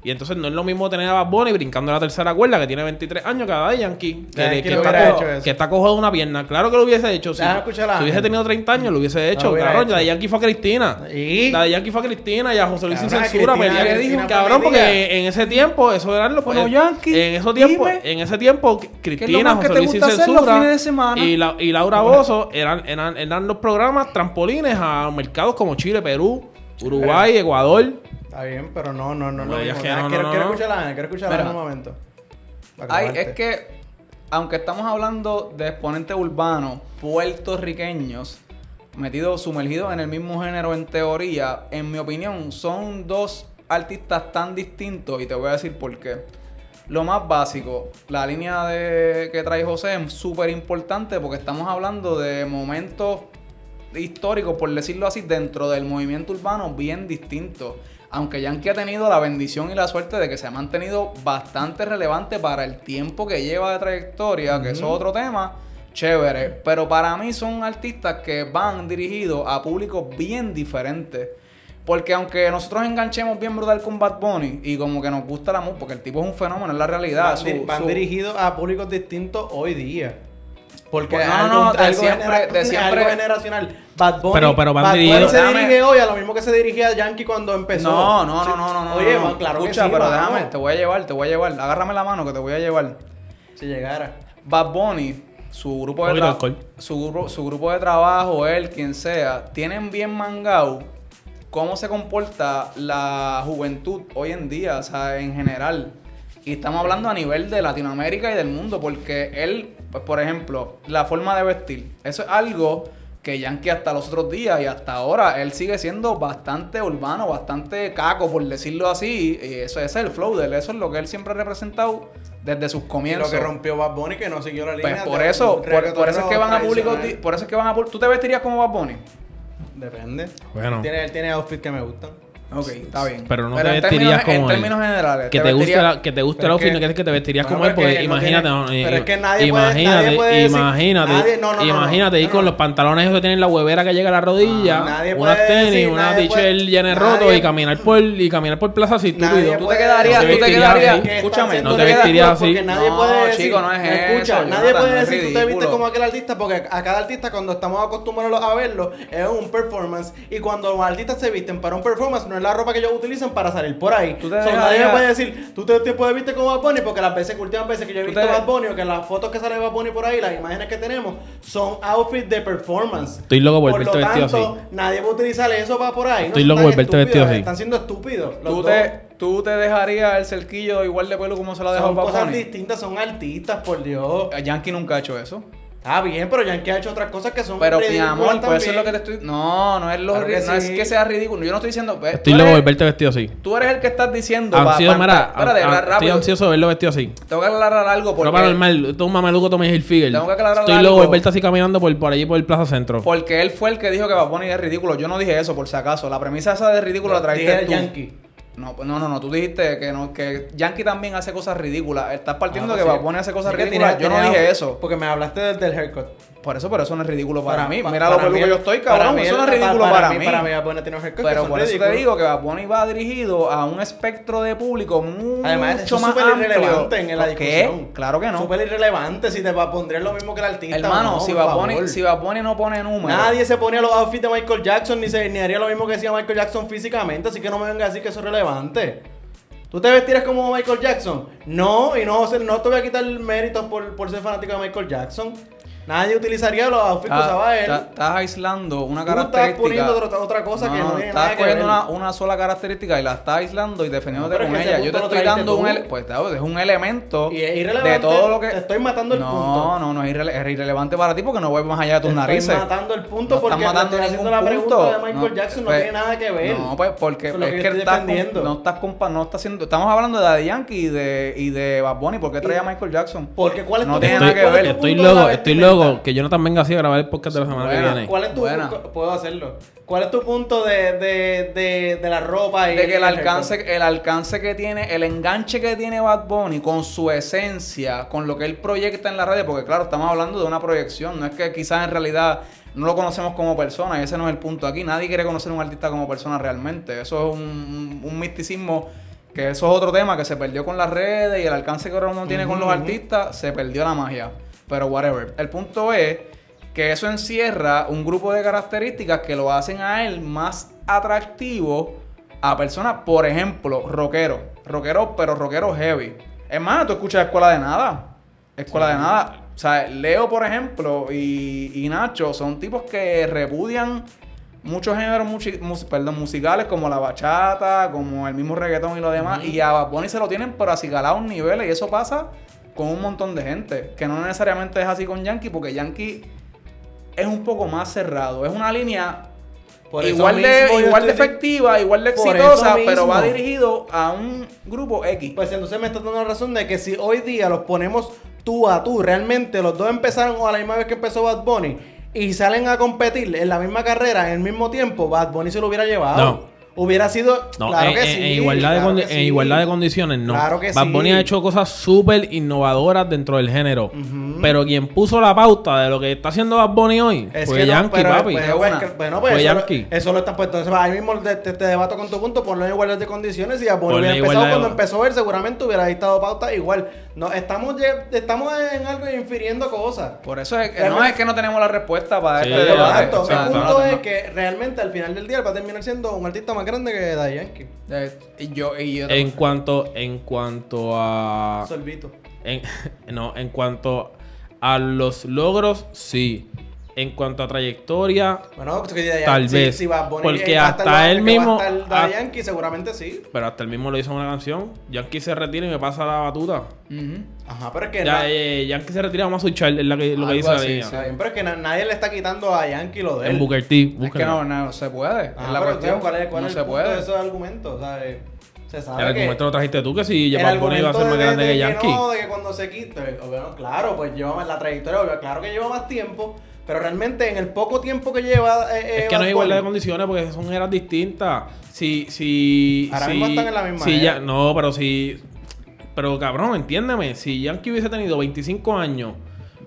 Y entonces no es lo mismo tener a Bad Bunny brincando la tercera cuerda que tiene 23 años cada de Yankee. Que, Yankee que no está cojo, hecho eso. que está cojo de una pierna. Claro que lo hubiese hecho. Si, si hubiese tenido 30 años, lo hubiese hecho. hubiera cabrón, hecho. la de Yankee fue a Cristina. ¿Y? La de Yankee fue a Cristina y a José Luis sin censura. Cristina- dijo, cabrón, porque en ese tiempo, eso eran los Bueno, eh, Yankee, En esos tiempos, dime. en ese tiempo, ¿Qué es lo Cristina, José Luis sin censura y, la, y Laura Bozo eran, eran, eran los programas trampolines a mercados como Chile, Perú, Uruguay, Ecuador. Está bien, pero no, no, no. No, no, es que no, no, quiero, no, quiero no. escuchar a Ángel, quiero escuchar a Mira. Ángel un momento. Ay, es que, aunque estamos hablando de exponentes urbanos puertorriqueños, metidos, sumergidos en el mismo género en teoría, en mi opinión, son dos artistas tan distintos y te voy a decir por qué. Lo más básico, la línea de, que trae José es súper importante porque estamos hablando de momentos históricos, por decirlo así, dentro del movimiento urbano bien distintos. Aunque Yankee ha tenido la bendición y la suerte de que se ha mantenido bastante relevante para el tiempo que lleva de trayectoria, que eso es otro tema, chévere. Pero para mí son artistas que van dirigidos a públicos bien diferentes. Porque aunque nosotros enganchemos bien brutal con Bad Bunny y como que nos gusta la música, porque el tipo es un fenómeno, es la realidad. van, su- van su- dirigidos a públicos distintos hoy día. Porque Pues no, algo, no, no, de algo siempre- de siempre- algo generacional. Bad Bunny, Pero- pero van Bad Bunny se dirige hoy a lo mismo que se dirigía Yankee cuando empezó. No, no, no, no, no, no. Oye, no, man, claro Escucha, que sí, pero déjame, te voy a llevar, te voy a llevar. Agárrame la mano que te voy a llevar. Si llegara. Bad Bunny, su grupo de trabajo, su, su grupo de trabajo, él, quien sea, tienen bien mangado cómo se comporta la juventud hoy en día, o sea, en general. Y estamos hablando a nivel de Latinoamérica y del mundo, porque él, pues, por ejemplo, la forma de vestir, eso es algo que Yankee hasta los otros días y hasta ahora, él sigue siendo bastante urbano, bastante caco, por decirlo así. Y eso ese es el flow de él, eso es lo que él siempre ha representado desde sus Y comienzos. lo que rompió Bad Bunny que no siguió la Pues línea. por de eso, por, por eso es que van a públicos, tradicional. por eso es que van a. ¿Tú te vestirías como Bad Bunny? Depende. Bueno. Él tiene, él tiene outfits que me gustan. Ok, está bien. Pero no te en vestirías términos- como En él. términos generales. Que te, guste la- que te guste el outfit, que- no decir que te vestirías como él, porque que imagínate, eh, pero es que nadie puede- imagínate, imagínate, ir con los pantalones esos que tienen la huevera que llega a la rodilla, Ah, nadie unas tenis, decir, una t-shirt llena de roto y caminar por y caminar por plaza estúpido. Tú te quedarías, tú te que quedarías, están escúchame, no te vestirías así. Porque nadie No, puede decir, chico, no es escucha, eso, nadie puede decir tú te viste como aquel artista porque a cada artista cuando estamos acostumbrados a verlo es un performance y cuando los artistas se visten para un performance no es la ropa que ellos utilizan para salir por ahí. Tú te So, dejarías- nadie me puede decir, tú te, te puedes vestir como Bad Bunny porque las veces, últimas veces que yo he visto te- Bad Bunny o que las fotos que sale de Bad Bunny por ahí, las imágenes que tenemos son outfits de performance. Estoy loco por Por verte lo vestido tanto, así. nadie va a utilizar eso para por ahí. Estoy No loco por verte vestido así. Están siendo estúpidos. los ¿Tú dos. te, tú te dejarías el cerquillo igual de pelo como se lo ha dejado Son cosas Bunny. distintas, son artistas, por Dios. Yankee nunca ha hecho eso. Ah, bien, pero Yankee ha hecho otras cosas que son Pero mi amor, por eso es lo que te estoy. No, no es lo Claro que no es que sea ridículo. Yo no estoy diciendo. ve, Estoy tú loco de verte vestido así. Tú eres el que estás diciendo. Ansioso, pa- mira, pa- espérate, a- a- ra- estoy ansioso de verlo vestido así. Tengo que aclarar algo porque. para normal, esto es un mameluco Tommy Hilfiger. Tengo que aclarar Estoy algo. loco de verte así caminando por, por allí por el Plaza Centro. Porque él fue el que dijo que Bad Bunny es ridículo. Yo no dije eso, por si acaso. La premisa esa de ridículo la Dije trajiste tú. Yankee. No, pues no, no, no. Tú dijiste que no, que Yankee también hace cosas ridículas. Estás partiendo Ah, de que pues sí. Bunny hace cosas Es que ridículas. Yo no dije eso. Porque me hablaste del, del haircut. Por eso, pero eso no es ridículo para, mí. pa- Mira lo para peludo mí que yo estoy, cabrón. mí Eso no es ridículo para, mí. Para mí, Bad Bunny tiene un haircut que Pero por eso te digo que Bad Bunny va dirigido a un espectro de público mucho Además, eso es más súper amplio. irrelevante en la ¿Qué? discusión. Claro que no. Súper irrelevante si te va a poner lo mismo que el artista. Hermano, no, si, Bad Bunny, si Bad Bunny no pone números. Nadie se ponía los outfits de Michael Jackson ni, se, ni haría lo mismo que hacía Michael Jackson físicamente, así que no me venga a decir que eso es relevante. ¿Tú te vestirías como Michael Jackson? No, y no, no te voy a quitar méritos por, por ser fanático de Michael Jackson. Nadie utilizaría los outfits que usaba él. Estás aislando una Tú estás característica. poniendo otra, otra cosa que no tiene estás nada que ver. cogiendo una, una sola característica y la estás aislando y defendiéndote No, con es ella. Yo te estoy dando un, tú. ele- pues, claro, es un elemento Y es irrelevante, de todo lo que. te estoy matando el no, punto. No, no, es, irrele- es irrelevante para ti porque no voy más allá de tus Te narices. Estoy matando el punto No porque estás matando estoy haciendo la pregunta punto. de Michael Jackson, no pues, tiene nada que ver. No, pues porque es es que estás no estás compa no estás haciendo. Estamos hablando de Daddy Yankee y de, y de Bad Bunny. ¿Por qué traía a Michael Jackson? Porque ¿cuál es No tiene nada que ¿Cuál es ver. Estoy loco, estoy vestimenta? Loco. Que Jonathan venga así a grabar el podcast de la semana que viene. ¿Cuál es tu Buena. cu- puedo hacerlo? ¿Cuál es tu punto de, de, de, de la ropa y de que el alcance, el alcance que tiene, el enganche que tiene Bad Bunny con su esencia, con lo que él proyecta en la radio, porque claro, estamos hablando de una proyección, no es que quizás en realidad no lo conocemos como persona, y ese no es el punto aquí, nadie quiere conocer a un artista como persona realmente, eso es un, un misticismo que eso es otro tema que se perdió con las redes y el alcance que ahora uno tiene con los artistas, se perdió la magia, pero whatever. El punto es que eso encierra un grupo de características que lo hacen a él más atractivo a personas, por ejemplo, rockero. Rockero, pero rockero heavy. Es más, tú escuchas Escuela de Nada. Escuela de Nada. O sea, Leo, por ejemplo, y, y Nacho son tipos que repudian muchos géneros muchi- mus- perdón, musicales como la bachata, como el mismo reggaetón y lo demás. Y a Bad Bunny se lo tienen pero acicalado a un nivel y eso pasa con un montón de gente. Que no necesariamente es así con Yankee porque Yankee es un poco más cerrado. Es una línea Por igual de, igual de efectiva, igual de exitosa, pero va dirigido a un grupo X. Pues entonces me estás dando la razón de que si hoy día los ponemos tú a tú, realmente los dos empezaron a la misma vez que empezó Bad Bunny y salen a competir en la misma carrera en el mismo tiempo, Bad Bunny se lo hubiera llevado. No. Hubiera sido. No, claro en, que en- sí. en igualdad de claro condi- que en sí. igualdad de condiciones, no. Claro que Bad sí. Bunny ha hecho cosas súper innovadoras dentro del género. Pero quien puso la pauta de lo que está haciendo Bad Bunny hoy Es fue que no, Yankee, pero- papi. pues, bueno, pues Fue eso, Yankee. Eso lo están puesto. Entonces, ahí mismo te, te- te debato con tu punto, ponlo en igualdad de condiciones. Y Bad Bunny hubiera empezado de- cuando empezó él, seguramente hubiera dictado pauta igual. No, estamos, estamos en algo infiriendo cosas. Por eso es que no Realmente- es que no tenemos la respuesta para Sí, este debate. Exacto. Punto es que realmente al final del día él va a terminar siendo un artista más grande que Daddy Yankee. Eh, y yo, y yo En cuanto, en cuanto a. Solvito. En, no, en cuanto a los logros, sí. En cuanto a trayectoria, Bueno, pues, Tal Yankee- vez. Si Porque va a hasta lo- él mismo- Va a estar ah- Yankee, seguramente sí. pero hasta el mismo lo hizo en una canción. Yankee se retira y me pasa la batuta. Ujú. Ajá, pero es que. Ya, na- eh, Yankee se retira, vamos a switchar, es la que- lo que dice la así, línea. Está bien, pero es que na- nadie le está quitando a Yankee lo de él. En Booker T, Es que búsquenlo. no, no se puede. Ajá, es la cuestión. ¿cuál es, cuál no es se el punto puede. de esos argumentos? O sea, eh, se sabe El que... argumento lo trajiste tú, que si el Bad Bunny iba a ser más de- grande de que Yankee. No, de que cuando se quite... bueno, claro, pues lleva más la trayectoria, claro que lleva más tiempo, pero realmente en el poco tiempo que lleva... eh, eh, Es que no hay igualdad de condiciones porque son eras distintas. Si, si, Ahora si, mismo están en la misma si ya, no, pero si, pero cabrón, entiéndeme, si Yankee hubiese tenido 25 años,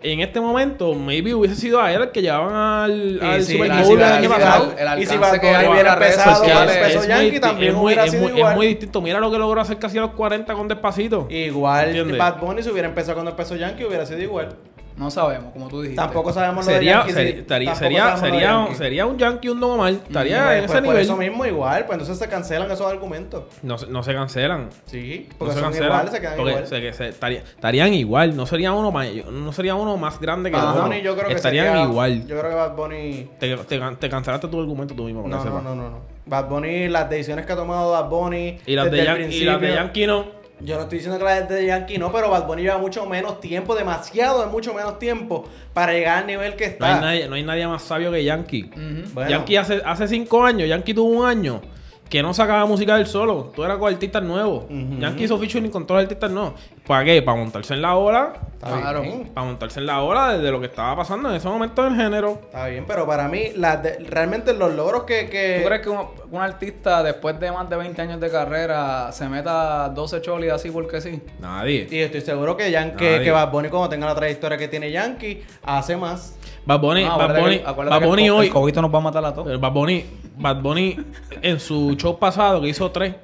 en este momento, maybe hubiese sido a él el que llevaban al, al si- Super Bowl el año y si pasado. El y si Bad que Bunny hubiera cuando sociales empezó es, Yankee, muy, también es muy- hubiera es sido muy- es igual. muy distinto. Mira lo que logró hacer casi a los 40 con Despacito. Igual, ¿Entiendes? Bad Bunny si hubiera empezado cuando empezó Yankee hubiera sido igual. No sabemos, como tú dijiste. Tampoco sabemos lo de Sería, Yankee. sería, sí, estaría- tampoco sería, lo de sería, Yankee. sería un Yankee un. Estaría en pues, ese por nivel. eso mismo igual, pues entonces se cancelan esos argumentos. No, se- no se cancelan. Sí, No porque se son cancelan. iguales, se quedan porque igual. se- que se- estaría- estarían igual. No sería uno más, no sería uno más grande que Bad. Bunny yo creo que Estarían sería- igual. Yo creo que Bad Bunny... Te, te, te cancelaste tu argumento tú mismo. No, no, no, no, no. Bad Bunny, las decisiones que ha tomado Bad Bunny Y las, de el Yan- y las de Yankee no. Yo no estoy diciendo que la gente de Yankee no, pero Bad Bunny lleva mucho menos tiempo, demasiado, de mucho menos tiempo para llegar al nivel que No hay, está. nadie, no hay nadie más sabio que Yankee. Bueno. Yankee hace, hace cinco años, Yankee tuvo un año que no sacaba música del solo. Tú eras con artistas nuevos. Yankee hizo featuring con todos los artistas nuevos. ¿Para qué? Para montarse en la ola. Está Claro. Para montarse en la ola de lo que estaba pasando en ese momento del género. Está bien, pero para mí, la de- realmente los logros que. que ¿Tú crees que un, un artista después de más de 20 años de carrera se meta 12 cholis así porque sí? Nadie. Y estoy seguro que, Yan- que, Nadie. que Bad Bunny, cuando tenga la trayectoria que tiene Yankee, hace más. Bad Bunny, No, Bad Bunny, que- Bad el hoy. El nos va a matar a todos. Eh, Bad Bunny, Bad Bunny en su show pasado que hizo tres,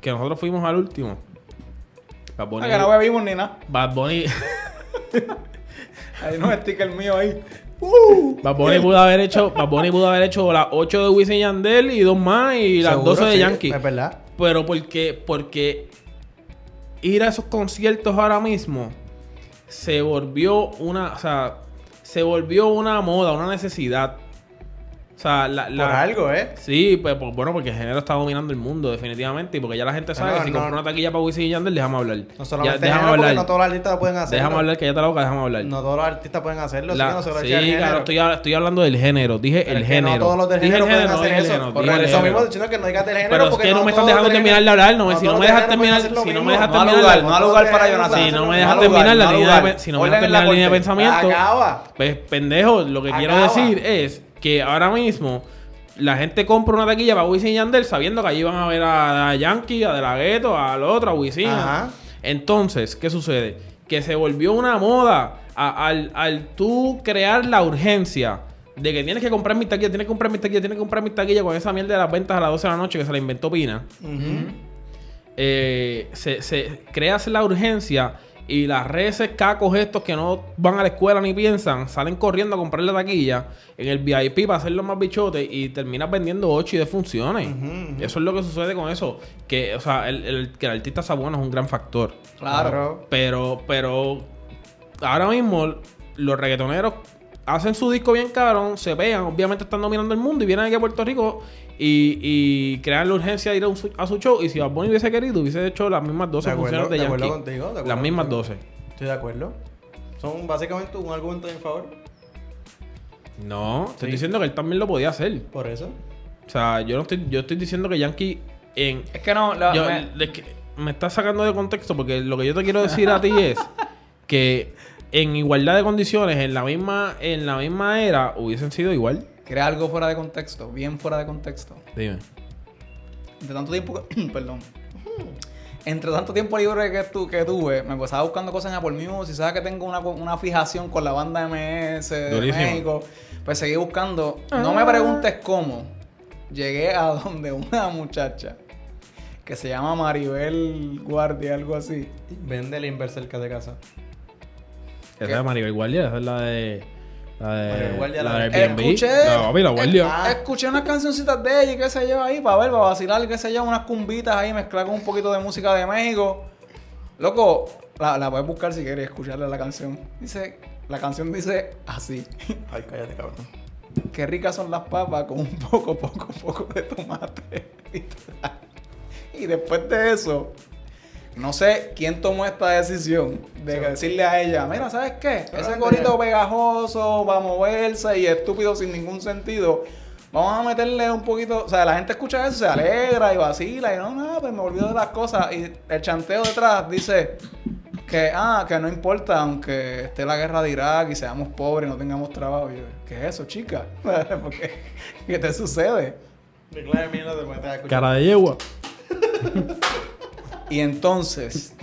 que nosotros fuimos al último. Bad Bunny, Ah, que no bebimos ni nada. Bad Bunny, Ahí no estica el mío ahí. Bad Bunny pudo haber hecho, Bad Bunny pudo haber hecho las 8 de Wisin y Yandel y dos más y las Seguro, 12 de sí, Yankee. Es verdad. Pero porque, porque ir a esos conciertos ahora mismo se volvió una, o sea, se volvió una moda, una necesidad. O sea, la, la- Por algo, ¿eh? Sí, pues, pues, bueno, porque el género está dominando el mundo, definitivamente. Y porque ya la gente sabe No, que si no, una taquilla para Wisin y Yandel, déjame hablar. No solamente Ya, déjame hablar. no todos los artistas lo pueden hacer. déjame hablar, que ya te la boca, déjame hablar. No todos los artistas pueden hacerlo. La- sí, no se lo sí, claro, estoy, estoy hablando del género. Dije Pero el es que género. No todos los del Dije género el pueden género, hacer dije el eso. género, Por dije el eso mismo género. diciendo que no digas del género. Pero es que no me estás dejando terminar de hablar, no, si no me dejas terminar- si no me dejas terminar no ha todos lugar para Jonathan. Si no me dejas terminar la línea de, si no me dejas terminar la línea de pensamiento, pues pendejo, lo que quiero decir es que ahora mismo la gente compra una taquilla para Wisin y Yandel sabiendo que allí van a ver a, a Yankee, a De La Ghetto, al otro, a Wisin. Entonces, ¿qué sucede? Que se volvió una moda a- al, al tú crear la urgencia de que tienes que comprar mi taquilla, tienes que comprar mi taquilla, tienes que comprar mi taquilla con esa mierda de las ventas a las 12 de la noche que se la inventó Pina. Eh, se, se creas la urgencia y las redes cacos estos que no van a la escuela ni piensan, salen corriendo a comprar la taquilla en el VIP para hacerlo más bichotes y terminas vendiendo 8 y de funciones. Ujú, ujú. Eso es lo que sucede con eso. Que, o sea, el, el- que el artista sea bueno es un gran factor. Claro. Pero, pero ahora mismo los reggaetoneros hacen su disco bien cabrón, se pegan, obviamente están dominando el mundo y vienen aquí a Puerto Rico y, y crean la urgencia de ir a, un su- a su show. Y si Bad Bunny hubiese querido, hubiese hecho las mismas 12 De acuerdo, funciones de de acuerdo Yankee. contigo, de acuerdo las mismas contigo. 12. Estoy de acuerdo. Son básicamente un argumento en favor. No, te estoy Sí. diciendo que él también lo podía hacer. Por eso. O sea, yo no estoy, yo estoy diciendo que Yankee en Es que no, la- Yo- me- es que me estás sacando de contexto porque lo que yo te quiero decir a ti es que en igualdad de condiciones, en la misma, en la misma era, hubiesen sido igual. crea algo fuera de contexto, bien fuera de contexto. Dime. Entre tanto tiempo que- perdón. Entre tanto tiempo libre que, tu, que tuve, me pasaba buscando cosas en Apple Music. Sabes que tengo una, una fijación con la banda MS de Durísimo. México. Pues seguí buscando. No me preguntes cómo. Llegué a donde una muchacha que se llama Maribel Guardia, algo así. Vende el inverso cerca de casa. Esa es Maribel Guardia, esa es la de. La de. Maribel Guardia, la la de Airbnb. Escuché, La Guardia. escuché unas cancioncitas de ella y qué sé yo ahí para ver, para vacilar, qué sé yo, unas cumbitas ahí mezcladas con un poquito de música de México. Loco, la, la puedes buscar si quieres escucharle la canción. Dice, la canción dice así. Ay, cállate, cabrón. Qué ricas son las papas con un poco, poco, poco de tomate. y después de eso, no sé quién tomó esta decisión de Sí. decirle a ella, mira, ¿sabes qué? Ese gorito pegajoso va a moverse y estúpido sin ningún sentido. Vamos a meterle un poquito, o sea, la gente escucha eso, se alegra y vacila y no, no, pues me olvido de las cosas. Y el chanteo detrás dice que, ah, que no importa, aunque esté la guerra de Irak y seamos pobres y no tengamos trabajo. Y yo, ¿qué es eso, chica? Porque, ¿Qué te sucede? Cara de yegua. Y entonces,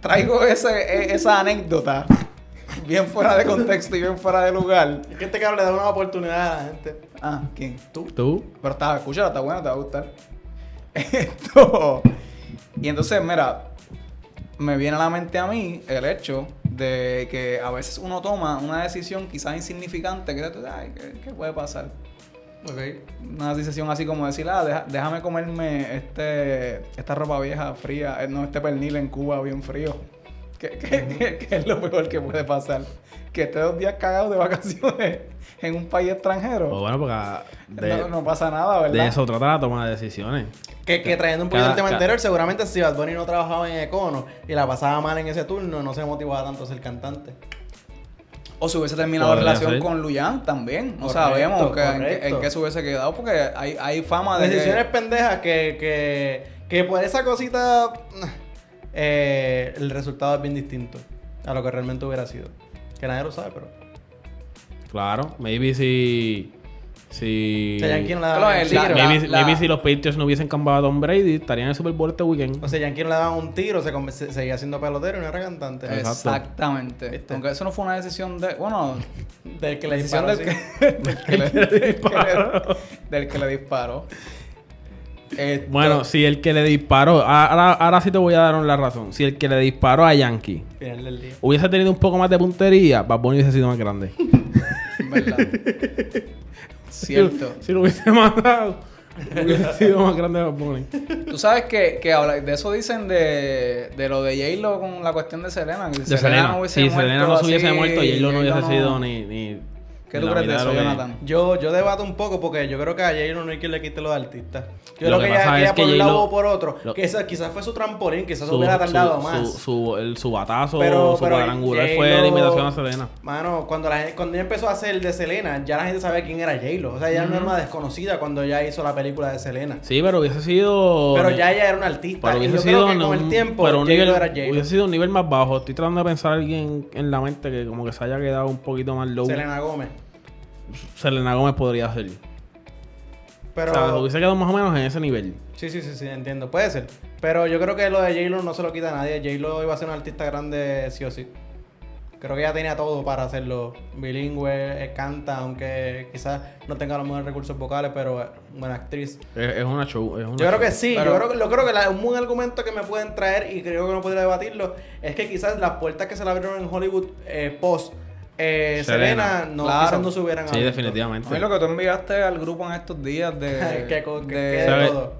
traigo ese, e- esa anécdota bien fuera de contexto y bien fuera de lugar. Es que este cabrón le da una oportunidad a la gente. Ah, ¿quién? Tú. Tú. Pero está, escúchala, está buena, te va a gustar. Esto. Y entonces, mira, me viene a la mente a mí el hecho de que a veces uno toma una decisión quizás insignificante que tú, ay, ¿qué, qué puede pasar? Ok. Una decisión así como decir, ah, deja- déjame comerme este, esta ropa vieja fría, eh, no este pernil en Cuba bien frío. ¿Qué, qué- qué- qué es lo peor que puede pasar? Que esté dos días cagado de vacaciones en un país extranjero. Pues bueno, porque de, no, no pasa nada, ¿verdad? de eso trata la toma de decisiones. Que, que trayendo un poquito Cada- el tema cada- anterior, seguramente si Bad Bunny no trabajaba en Econo y la pasaba mal en ese turno, no se motivaba tanto a ser cantante. O si hubiese terminado la relación ser. con Luyan también. No Correcto, sabemos que- en, qué, correcto. en qué se hubiese quedado porque hay, hay fama de Decisiones que... pendejas que, que, que por esa cosita eh, el resultado es bien distinto a lo que realmente hubiera sido. Que nadie lo sabe, pero... Claro, maybe si. Si. O sea, Yankee no le daban un el- tiro. la- Maybe, la- maybe si los Patriots no hubiesen cambiado a Tom Brady, estarían en el Super Bowl este weekend. O sea, Yankee no le daban un tiro, se, se- seguía siendo pelotero y no era cantante. Exacto. Exactamente. ¿Viste? Aunque eso no fue una decisión de... Bueno, Del que le decisión disparó del que, del que le disparó. del que le disparó. Esto- Bueno, si el que le disparó, ahora, ahora sí te voy a dar la razón. Si el que le disparó a Yankee hubiese tenido un poco más de puntería, Bad Bunny hubiese sido más grande. ¿Verdad? Cierto. Si lo hubiese matado, hubiese sido más grande Bad Bunny. Tú sabes que, que habla- de eso dicen de, de lo de J-Lo con la cuestión de Selena. Que si De Selena. no hubiese Si Selena no muerto se hubiese así, muerto, y él no J-Lo hubiese no- sido ni. ni ¿Qué tú crees de eso, que- Jonathan? Yo, yo debato un poco porque yo creo que a J-Lo no hay quien le quite los artistas. Yo Lo creo que que, ella, es ella que por un lado o por otro. lo- que esa quizás fue su trampolín, quizás Su, hubiera tardado su- más. su- su- el, su batazo, Pero- su pero cuadrangular fue la imitación a Selena. Mano, cuando, la, gente- cuando ella empezó a hacer de Selena, ya la gente sabía quién era J-Lo. O sea, ella no era una desconocida cuando ya hizo la película de Selena. Sí, pero hubiese sido. Pero ya ella era una artista. Pero y hubiese yo sido creo que con un- el tiempo, pero un nivel, era J-Lo. hubiese sido un nivel más bajo. Estoy tratando de pensar a alguien en la mente que como que se haya quedado un poquito más low. Selena Gómez. Selena Gómez podría ser. Pero... O sea, hubiese quedado más o menos en ese nivel. Sí, sí, sí, sí, entiendo. Puede ser. Pero yo creo que lo de J-Lo no se lo quita a nadie. J-Lo iba a ser un artista grande sí o sí. Creo que ella tenía todo para hacerlo. Bilingüe, eh, canta, aunque quizás no tenga los mejores recursos vocales, pero es buena actriz. Es, es una show. Es una Yo creo show. que sí, Pero- yo creo que, yo creo que la- un buen argumento que me pueden traer y creo que no podría debatirlo es que quizás las puertas que se le abrieron en Hollywood eh, post eh, Selena. Selena, no, Claro. quizás no se hubieran Sí, definitivamente. A mí lo que tú enviaste al grupo en estos días de... que, que- de- que todo.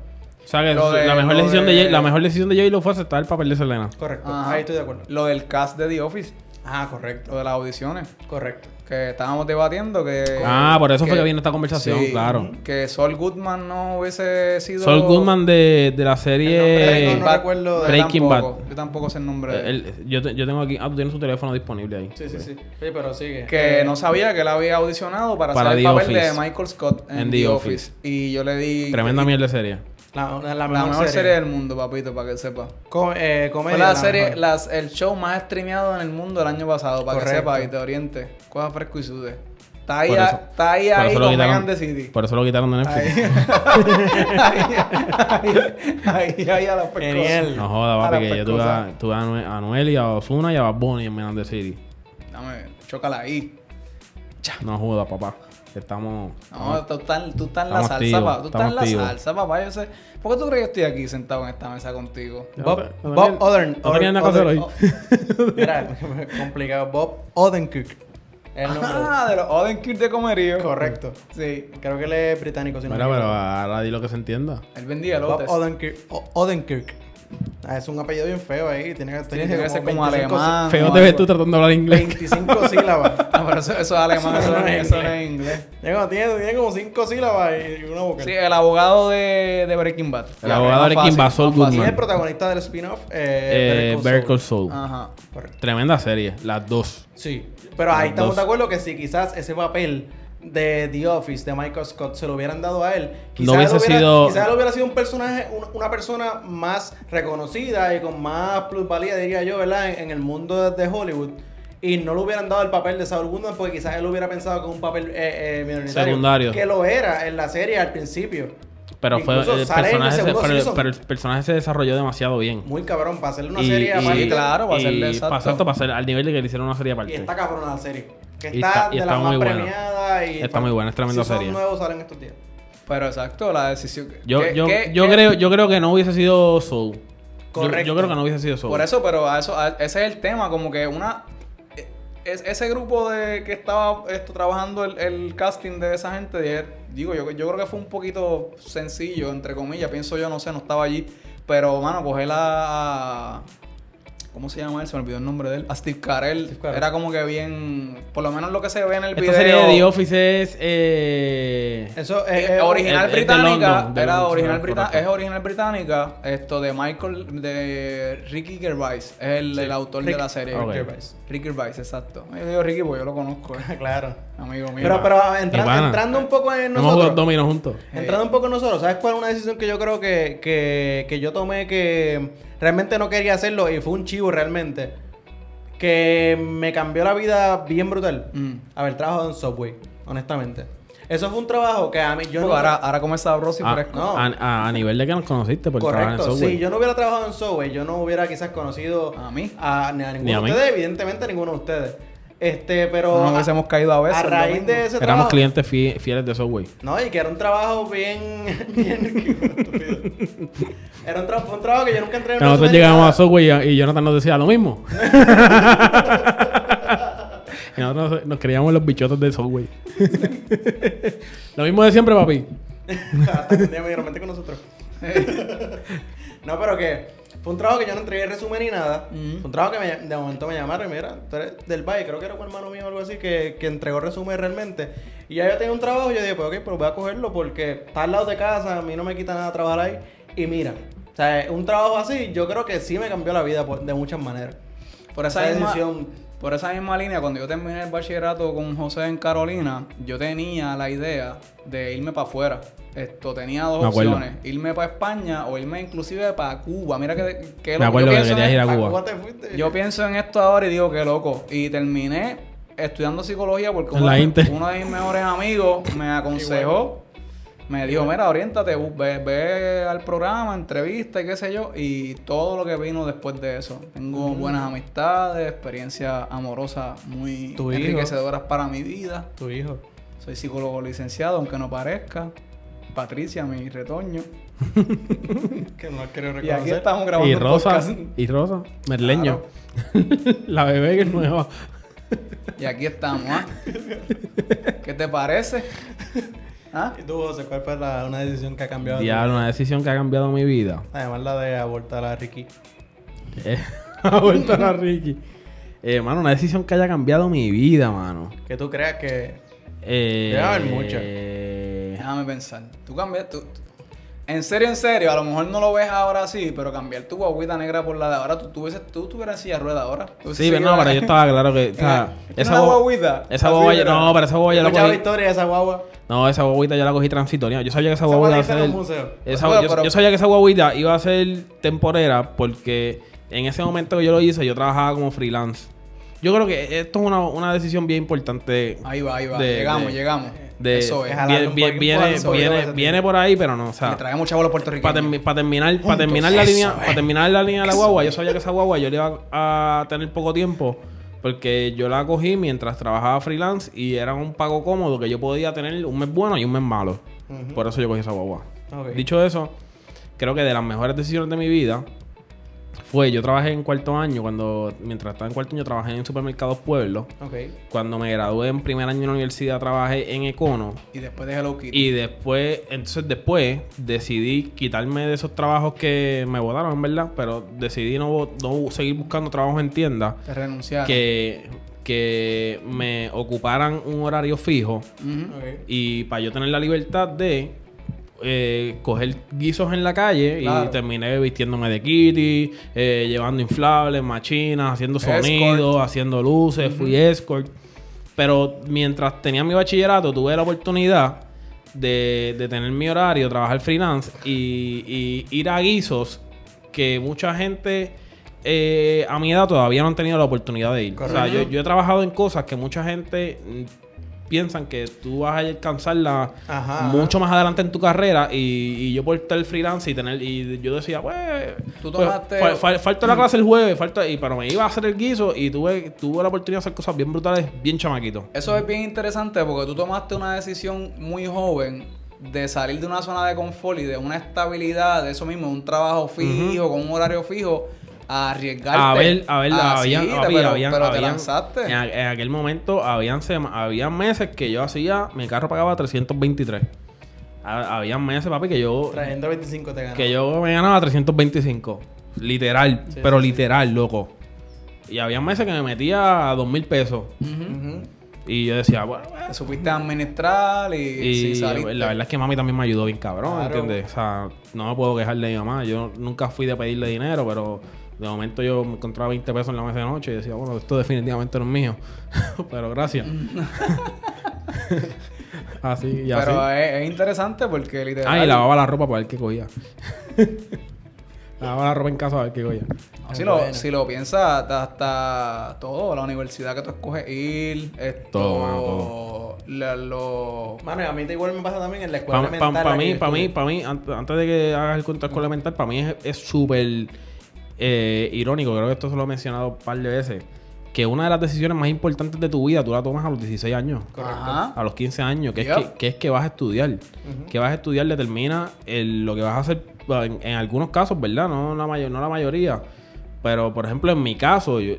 O sea, que Lo de- la, mejor lo decisión de... de- la mejor decisión de J-Lo fue aceptar el papel de Selena. Correcto, Ajá. ahí estoy de acuerdo. Lo del cast de The Office, Ah, correcto, lo de las audiciones, correcto. que estábamos debatiendo que... Ah, por eso fue que vino esta conversación, sí, claro. Que Saul Goodman no hubiese sido... Sol Goodman de, de la El serie... nombre no recuerdo Breaking tampoco, Bad. Yo tampoco sé el nombre de él. el- yo, te- yo tengo aquí... Ah, tú tienes su teléfono disponible ahí. Sí, sí, sí. Sí, pero sigue. Que Eh, no sabía que él había audicionado para, Para hacer el papel Office. de Michael Scott en, En The, The Office. Y yo le di... Tremenda y- mierda de serie. La, la La mejor, mejor, serie. serie del mundo, papito, para que sepa. Co- eh, comedia, Fue la la serie, las, el show más streameado en el mundo el año pasado, para Correcto. que sepa y te oriente. Coja fresco y sude. Está ahí, a- está ahí, por ahí eso lo con quitaron- Megan the City. Por eso lo quitaron de Netflix. Ahí, ahí, ahí, ahí a la. Genial. No joda, papi, que yo tuve a, tuve a Anuel y a Ozuna y a Bad Bunny en Menan de City. Dame, chócala ahí. No joda, papá. Estamos... No, tú estás, tú estás en la salsa, activos, papá. Tú estás en la salsa, papá. Yo sé. ¿Por qué tú crees que estoy aquí sentado en esta mesa contigo? Bob, No Bob tenía- Oden- no tenía nada que hacer Oden- hoy. Mira, complicado. Bob Odenkirk. El nombre. Ah, de los Odenkirk de comerío. Correcto. Sí. Creo que él es británico, si no Mira, me pero ahora di lo que se entienda. Él vendía Bob lotes. Odenkirk. O- Odenkirk. Ah, es un apellido bien feo ahí. Tiene que, Tiene que ser como 25 alemán. Feo te ves tú tratando de hablar inglés. 25 sílabas. No, pero eso, eso es alemán, eso, no es- eso no es inglés. Tiene, tiene, como 5 sílabas y una boca. Sí, el abogado de, de Breaking Bad. El Ya, abogado de Breaking Bad, Saul. Y es el Goodman. protagonista del spin-off. Eh, Eh, Better Call Saul. Ajá. Correcto. Tremenda serie, las dos. Sí, pero ahí Los estamos dos. de acuerdo que si quizás ese papel de The Office de Michael Scott se lo hubieran dado a él, quizás, No hubiera, sido- quizás él hubiera sido un personaje, un- una persona más reconocida y con más plusvalía, diría yo, ¿verdad? En, en el mundo de, Hollywood. Y no le hubieran dado el papel de Saul Goodman porque quizás él hubiera pensado que un papel eh, eh, minoritario. Secundario. Que lo era en la serie al principio. Pero fue Incluso el personaje, se, pero, pero el personaje se desarrolló demasiado bien. Muy cabrón, para hacerle una Y- serie y- aparte. claro, para hacerle y- exacto. para- exacto, para hacer al nivel de que le hicieron una serie Y aparte. está cabrona la serie. Que Y está, está- y de está las más muy buena. premiadas. Y Está muy buena, es tremenda si son serie. nuevos salen estos días. Pero exacto, la decisión. Yo, ¿Qué- yo, qué- yo, qué- creo, yo creo que no hubiese sido Soul. Yo- Correcto. Yo, creo que no hubiese sido Soul. Por eso, pero a eso, a- ese es el tema, como que una. Es- ese grupo de que estaba esto, trabajando el, el casting de esa gente, de- digo, yo, yo creo que fue un poquito sencillo, entre comillas, pienso yo, no sé, no estaba allí. Pero, mano, coger a, ¿Cómo se llama él? Se me olvidó el nombre de él. A Steve Carell. Steve Carell. Era como que bien. Por lo menos lo que se ve en el Esta video. serie de The Office es. Eh, Eso Eh, es, es- original de británica, London, de era London, original brita- es original británica, esto de Michael, de Ricky Gervais, es el, el autor Rick- de la serie. Ok. Gervais. Ricky Gervais, exacto. Yo digo Ricky porque yo lo conozco, eh, claro. amigo mío. Pero, pero entra- Mi pana. entrando un poco en nosotros. dominos juntos. Entrando un poco en nosotros, ¿sabes cuál es una decisión que yo creo que, que, que yo tomé que realmente no quería hacerlo y fue un chivo realmente? Que me cambió la vida bien brutal. Mm. Haber trabajado en Subway, honestamente. Eso fue un trabajo que a mí yo no... ahora, ahora como es sabroso y Ah, fresco. no. a, a- a nivel de que nos conociste por trabajar en Correcto, Subway. si yo no hubiera trabajado en Subway, yo no hubiera quizás conocido A mí. a, ni a ninguno Ni a de ustedes, evidentemente a ninguno de ustedes. Este, pero No nos hubiésemos caído a veces. a el raíz de ese Éramos trabajo, clientes fie- fieles de Subway. No, y que era un trabajo bien. bien estúpido. Era un, tra- fue un trabajo que yo nunca entré en Nosotros llegamos a. Subway y, y Jonathan nos decía lo mismo. y nosotros nos, nos creíamos los bichotos de Subway. lo mismo de siempre, papi. Hasta que un día me dieron, "Vente con nosotros. no, pero que fue un trabajo que yo no entregué resumen ni nada. Mm. Fue un trabajo que me- de momento me llamaron y mira, tú eres del Valle, creo que era un hermano mío o algo así, que, que entregó resumen realmente. Y ya yo tenía un trabajo y yo dije, pues ok, pues voy a cogerlo porque está al lado de casa, a mí no me quita nada trabajar ahí. Y mira, o sea, un trabajo así, yo creo que sí me cambió la vida de muchas maneras. Por esa, Esa misma, decisión- por esa misma línea, cuando yo terminé el bachillerato con José en Carolina, yo tenía la idea de irme para afuera. Esto tenía dos opciones: irme para España o irme inclusive para Cuba. Mira que, que Me loco. acuerdo yo que pienso querías en- ir a ¿Para Cuba. Cuba te fuiste? Yo pienso en esto ahora y digo que loco. Y terminé estudiando psicología porque uno de mis mejores amigos me aconsejó. Me dijo, mira, oriéntate, ve, ve al programa, entrevista y qué sé yo. Y todo lo que vino después de eso. Tengo buenas amistades, experiencias amorosas muy Tu hijo. enriquecedoras para mi vida. Tu hijo. Soy psicólogo licenciado, aunque no parezca. Patricia, mi retoño. Que no quiero Y aquí reconocer. estamos grabando Y Rosa. podcast. Y Rosa. Merleño. la bebé que es nueva. Y aquí estamos, ¿ah? ¿Qué te parece? ¿Ah? ¿Y tú, José, cuál fue la, una decisión que ha cambiado? tu Diablo, una decisión que ha cambiado mi vida. Además la de abortar a Ricky. Eh, vuelto a Ricky. Eh, mano, una decisión que haya cambiado mi vida, mano. Que tú creas que... Eh, Debe haber muchas. eh, Déjame pensar. Tú cambias. Tú, tú- en serio, en serio, a lo mejor no lo ves ahora sí, pero cambiar tu guaguita negra por la de ahora, tú, hubieses- tú tuvieras silla rueda ahora. Sí, pero no, pero yo estaba claro que. o sea, esa guagua- guaguita. Esa así, guagua, yo- no, pero esa guagua yo la cogí. historia de esa guagua. No, esa guaguita yo la cogí transitoria. Yo sabía que esa guaguita iba a guagua ser. yo, sabía que esa guaguita iba a ser temporera porque en ese momento que yo lo hice, yo trabajaba como freelance. Yo creo que esto es una, una decisión bien importante. Ahí va, ahí va. de- llegamos, de- llegamos. De, Eso es. Viene, viene, viene, poquito viene, viene por ahí, pero no. O sea, Le traemos chavos a los para puertorriqueños. terminar, para terminar la línea, para terminar la línea de la guagua, yo sabía que esa guagua yo le iba a tener poco tiempo porque yo la cogí mientras trabajaba freelance y era un pago cómodo que yo podía tener un mes bueno y un mes malo. Por eso yo cogí esa guagua. Dicho eso, creo que de las mejores decisiones de mi vida fue yo trabajé en cuarto año cuando mientras estaba en cuarto año trabajé en supermercados Pueblo. Ok. Cuando me gradué en primer año de la universidad trabajé en Econo. Y después de Hello Kitty. Y después, entonces después decidí quitarme de esos trabajos que me botaron, en verdad, pero decidí no, no seguir buscando trabajos en tiendas Te renunciaron. que, que me ocuparan un horario fijo. Ok. y para yo tener la libertad de eh, coger guisos en la calle Claro. y terminé vistiéndome de kitty, eh, llevando inflables, machinas, haciendo sonidos, haciendo luces, fui escort. Pero mientras tenía mi bachillerato, tuve la oportunidad de, de tener mi horario, trabajar freelance y, y ir a guisos que mucha gente eh, a mi edad todavía no han tenido la oportunidad de ir. O sea, yo, yo he trabajado en cosas que mucha gente piensan que tú vas a alcanzarla Ajá, mucho más adelante en tu carrera y, y yo por estar freelance y tener y yo decía pues, Tú pues, tomaste- fal- fal- falta la clase el jueves falta y pero me iba a hacer el guiso y tuve tuve la oportunidad de hacer cosas bien brutales bien chamaquito. Eso es bien interesante porque tú tomaste una decisión muy joven de salir de una zona de confort y de una estabilidad, de eso mismo, un trabajo fijo, con un horario fijo, a arriesgarte. a ver a ver Ah, habían, sí, papi, pero, habían- pero te habían- lanzaste. en, a- en aquel momento habían sema- habían meses que yo hacía mi carro pagaba 323 Ha- habían meses papi que yo Trayendo 25 te ganas. que yo me ganaba 325 literal Sí, pero sí, sí. literal loco Y había meses que me metía a dos mil pesos. Ujú. Y yo decía, bueno, Te supiste administrar y, y sí saliste. la verdad es que mami también me ayudó bien cabrón, Claro. ¿entiendes? O sea, no me puedo quejar de mi mamá. Yo nunca fui de pedirle dinero, pero de momento yo me encontraba 20 pesos en la mesa de noche y decía, bueno, esto definitivamente no es mío. pero gracias. así, y así. Pero es, es interesante porque literal. Ah, y lavaba la ropa para ver qué cogía. lavaba la ropa en casa para ver qué cogía. No, si, lo, si lo piensas, hasta, hasta todo, la universidad que tú escoges ir, esto, Todo, mano, todo. la- lo- Mano, y a mí igual me pasa también en la escuela Para elemental. la que mí, para mí, para mí, ant- antes de que hagas el cuento escuela elemental, para mí es- es súper eh, irónico, creo que esto se lo he mencionado un par de veces, que una de las decisiones más importantes de tu vida tú la tomas a los 16 años. Correcto. Ajá. A los 15 años, que, Yep. es, que, que es que vas a estudiar. Que vas a estudiar determina el- lo que vas a hacer en, en algunos casos, ¿verdad? No la, mayo- no la mayoría. Pero, por ejemplo, en mi caso, yo,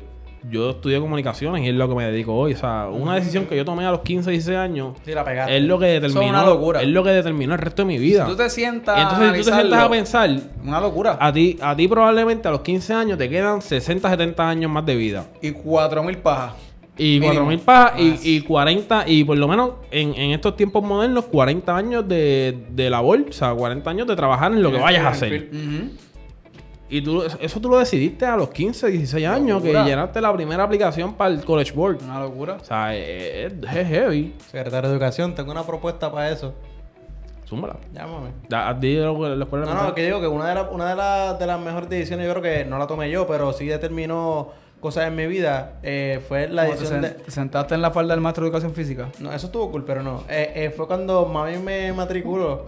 yo estudié comunicaciones y es lo que me dedico hoy. O sea, una decisión que yo tomé a los 15, 16 años Sí, la pegaste. es lo que determinó, Eso es una locura. es lo que determinó el resto de mi vida. Si tú te sientas entonces, si tú te sientas a pensar, Una locura. a ti, a ti probablemente a los 15 años te quedan 60, 70 años más de vida. Y cuatro mil pajas. Y Mínimo. 4 mil pajas y, y 40, y por lo menos en, en estos tiempos modernos, 40 años de, de labor, o sea, 40 años de trabajar en lo que vayas a hacer. invertir. Ujú. Y tú, eso tú lo decidiste a los 15, 16 años, que llenaste la primera aplicación para el College Board. Una locura. O sea, es, es heavy. Secretario de Educación, tengo una propuesta para eso. Zúmbala. Llámame. Da- a ti lo que- la escuela No, no, que digo que una de, las una de, las de las mejores decisiones, yo creo que no la tomé yo, pero sí determinó cosas en mi vida, eh, fue la te, decisión sen- de... te sentaste en la falda del maestro de educación física. No, eso estuvo cool, pero no. Eh, eh, fue cuando mami me matriculó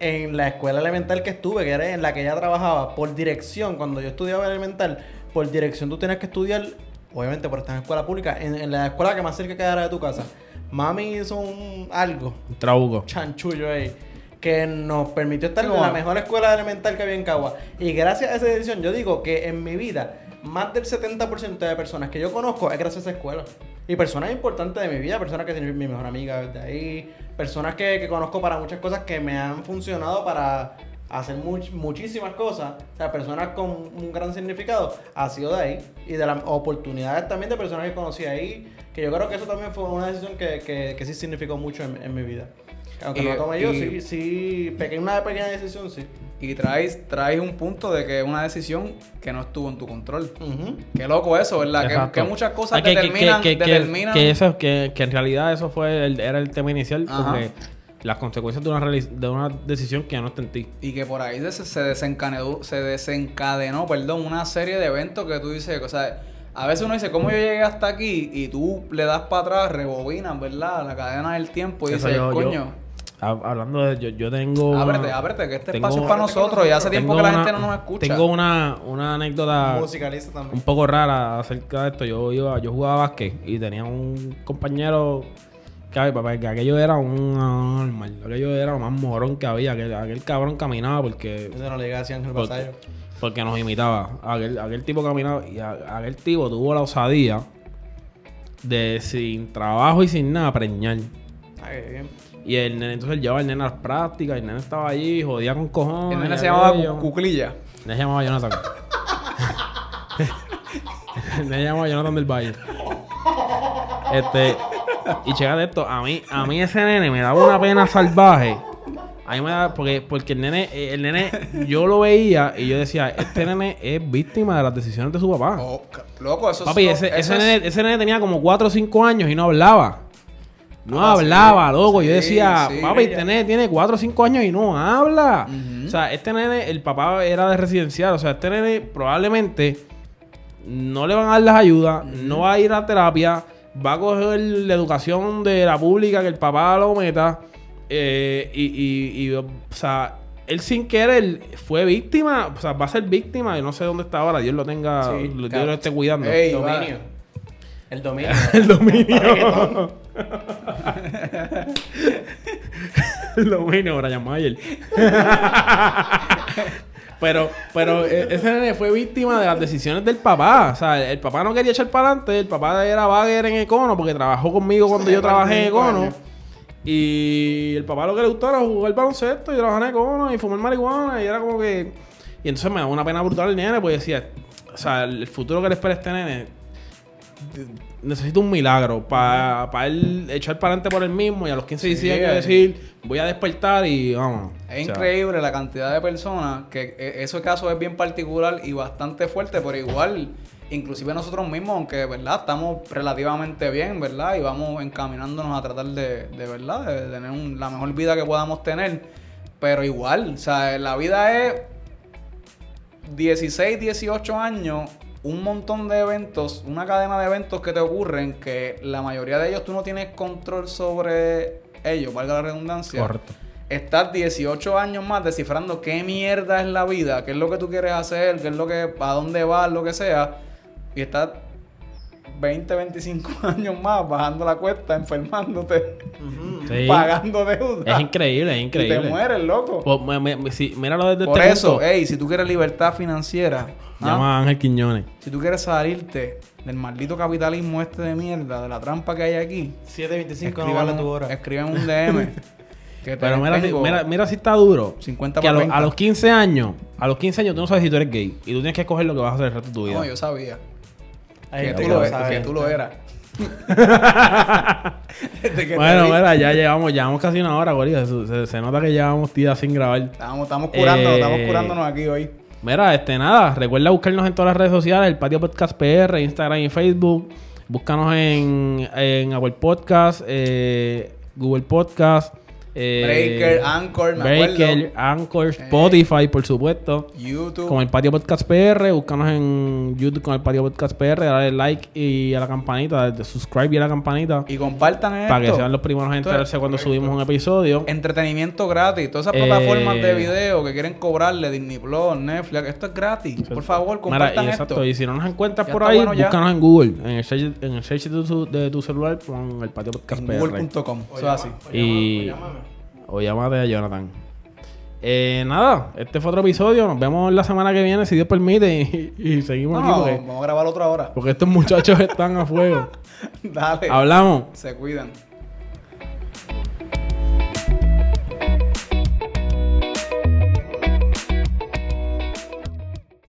en la escuela elemental que estuve, que era en la que ella trabajaba, por dirección, cuando yo estudiaba elemental, por dirección tú tienes que estudiar, obviamente por estar en escuela pública, en, en la escuela que más cerca quedara de tu casa. Mami hizo un algo, Un Trabuco. chanchullo ahí, que nos permitió estar en la mejor escuela elemental que había en Cagua. Y gracias a esa decisión, yo digo que en mi vida, más del 70% de personas que yo conozco es gracias a esa escuela. Y personas importantes de mi vida, personas que son mi mejor amiga de ahí, personas que, que conozco para muchas cosas que me han funcionado para hacer much- muchísimas cosas. O sea, personas con un gran significado ha sido de ahí. Y de las oportunidades también de personas que conocí ahí, que yo creo que eso también fue una decisión que, que, que sí significó mucho en, en mi vida. Aunque Y- no la tomé yo, y- sí, sí, pequeña, una pequeña decisión, sí. Y traes, traes un punto de que es una decisión que no estuvo en tu control. Qué loco eso, ¿verdad? Que, muchas cosas Ah, que- determinan, que, que, determinan que eso, que, que en realidad eso fue el- era el tema inicial, Ajá. porque las consecuencias de una, de una decisión que no está en ti. Y que por ahí se, se desencadenó, se desencadenó, perdón, una serie de eventos que tú dices, o sea, a veces uno dice, ¿cómo yo llegué hasta aquí? Y tú le das para atrás, rebobinas, ¿verdad? La cadena del tiempo y dices, yo- coño, Hablando de. Yo, yo tengo. ábrete, ábrete, que este tengo- espacio es para nosotros y hace tiempo que la una- gente no nos escucha. Tengo una, una anécdota Musicalista un también. poco rara acerca de esto. Yo iba, yo jugaba básquet y tenía un compañero que, ay, que aquello era un normal. Aquello era lo más morón que había. Aquel, aquel cabrón caminaba porque. Eso no le diga así a Ángel Por- Basayo. Porque nos imitaba. Aquel, aquel tipo caminaba y a- aquel tipo tuvo la osadía de sin trabajo y sin nada preñar. Qué bien. Y el nene, entonces él llevaba al nene a las prácticas, el nene estaba allí, jodía con cojones. El nene se llamaba. Cu- Cuclilla. El nene se llamaba Jonathan. el nene se llamaba Jonathan del Valle. Este, y chécate esto, a mí, a mí ese nene me daba una pena salvaje. A mí me da, porque, porque el nene, el nene, yo lo veía y yo decía, este nene es víctima de las decisiones de su papá. Oh, ca- loco, eso Papi, eso- ese, eso ese, es- nene, ese nene tenía como 4 o 5 años y no hablaba. No Ah, sí. hablaba, loco. Yo decía, sí. papi, este nene tiene 4 o 5 años y no habla. O sea, este nene, el papá era de residencial. O sea, este nene probablemente no le van a dar las ayudas, no va a ir a terapia, va a coger la educación de la pública que el papá lo meta. eh, y, y, y, o sea, él sin querer fue víctima, o sea, va a ser víctima. Yo no sé dónde está ahora, Dios lo tenga, Sí, Dios lo esté cuidando. Ey, dominio. El dominio. El dominio. El dominio, Brian Mayer. pero, pero e- ese nene fue víctima de las decisiones del papá. O sea, el papá no quería echar para adelante. El papá era bagger en Econo porque trabajó conmigo cuando yo trabajé en Econo. años. Y el papá lo que le gustaba era jugar baloncesto y trabajar en Econo y fumar marihuana. Y era como que. Y entonces me daba una pena brutal el nene, porque decía, o sea, el futuro que le espera a este nene. Necesita un milagro para él echar para adelante por él mismo y a los 15, 16 años eh. decir, voy a despertar y vamos. Es O sea, increíble la cantidad de personas que e- ese caso es bien particular y bastante fuerte, pero igual, inclusive nosotros mismos, aunque verdad estamos relativamente bien, ¿verdad? Y vamos encaminándonos a tratar de, de verdad, de tener un- la mejor vida que podamos tener, pero igual, o sea, la vida es 16, 18 años, un montón de eventos, una cadena de eventos que te ocurren que la mayoría de ellos tú no tienes control sobre ellos, valga la redundancia. Correcto. Estás 18 años más descifrando qué mierda es la vida, qué es lo que tú quieres hacer, qué es lo que, a dónde vas, lo que sea. Y estás 20, 25 años más bajando la cuesta, enfermándote, Sí. pagando deuda. Es increíble, es Y increíble. te mueres, loco. Pues, me- me- míralo desde Por este eso, punto. hey, si tú quieres libertad financiera, ¿ah? Llama a Ángel Quiñones. si tú quieres salirte del maldito capitalismo este de mierda, de la trampa que hay aquí, 7.25 no vale tu hora. escriben un DM. Pero mira, si- mira, mira si está duro. 50 que a, por lo- 20. a los 15 años, a los 15 años tú no sabes si tú eres gay. Y tú tienes que escoger lo que vas a hacer el resto de tu vida. No, yo sabía. Hay que, tú lo, lo sabe. que tú lo eras. Bueno, mira, ya llevamos, llevamos casi una hora, gorila. Se, se- se nota que llevamos días sin grabar. Estamos, estamos curando, Eh, estamos curándonos aquí hoy. Mira, este nada, recuerda buscarnos en todas las redes sociales, el Patio Podcast PR, Instagram y Facebook. Búscanos en, en Apple Podcast, eh, Google Podcast, eh, Breaker, Anchor, me Breaker, acuerdo. Eh. Anchor, Spotify, por supuesto. YouTube. Con el Patio Podcast PR, búscanos en YouTube con el Patio Podcast PR, dale like y a la campanita, subscribe y a la campanita Y compartan esto. para que sean los primeros en Esto enterarse cuando subimos un episodio. Entretenimiento gratis. Todas esas Eh, plataformas de video que quieren cobrarle, Disney Plus, Netflix, esto es gratis. Por favor, Mira, compartan y, esto. exacto, y si no nos encuentras Ya por ahí, bueno búscanos en Google, en el search, en el search de, tu, de tu celular con el Patio Podcast En PR. google.com. Eso es así. Y o llámate a Jonathan. Eh, nada, este fue otro episodio. Nos vemos la semana que viene, si Dios permite, y, y seguimos No, aquí porque, vamos a grabar otra hora. porque estos muchachos están a fuego. Dale. Hablamos. Se cuidan.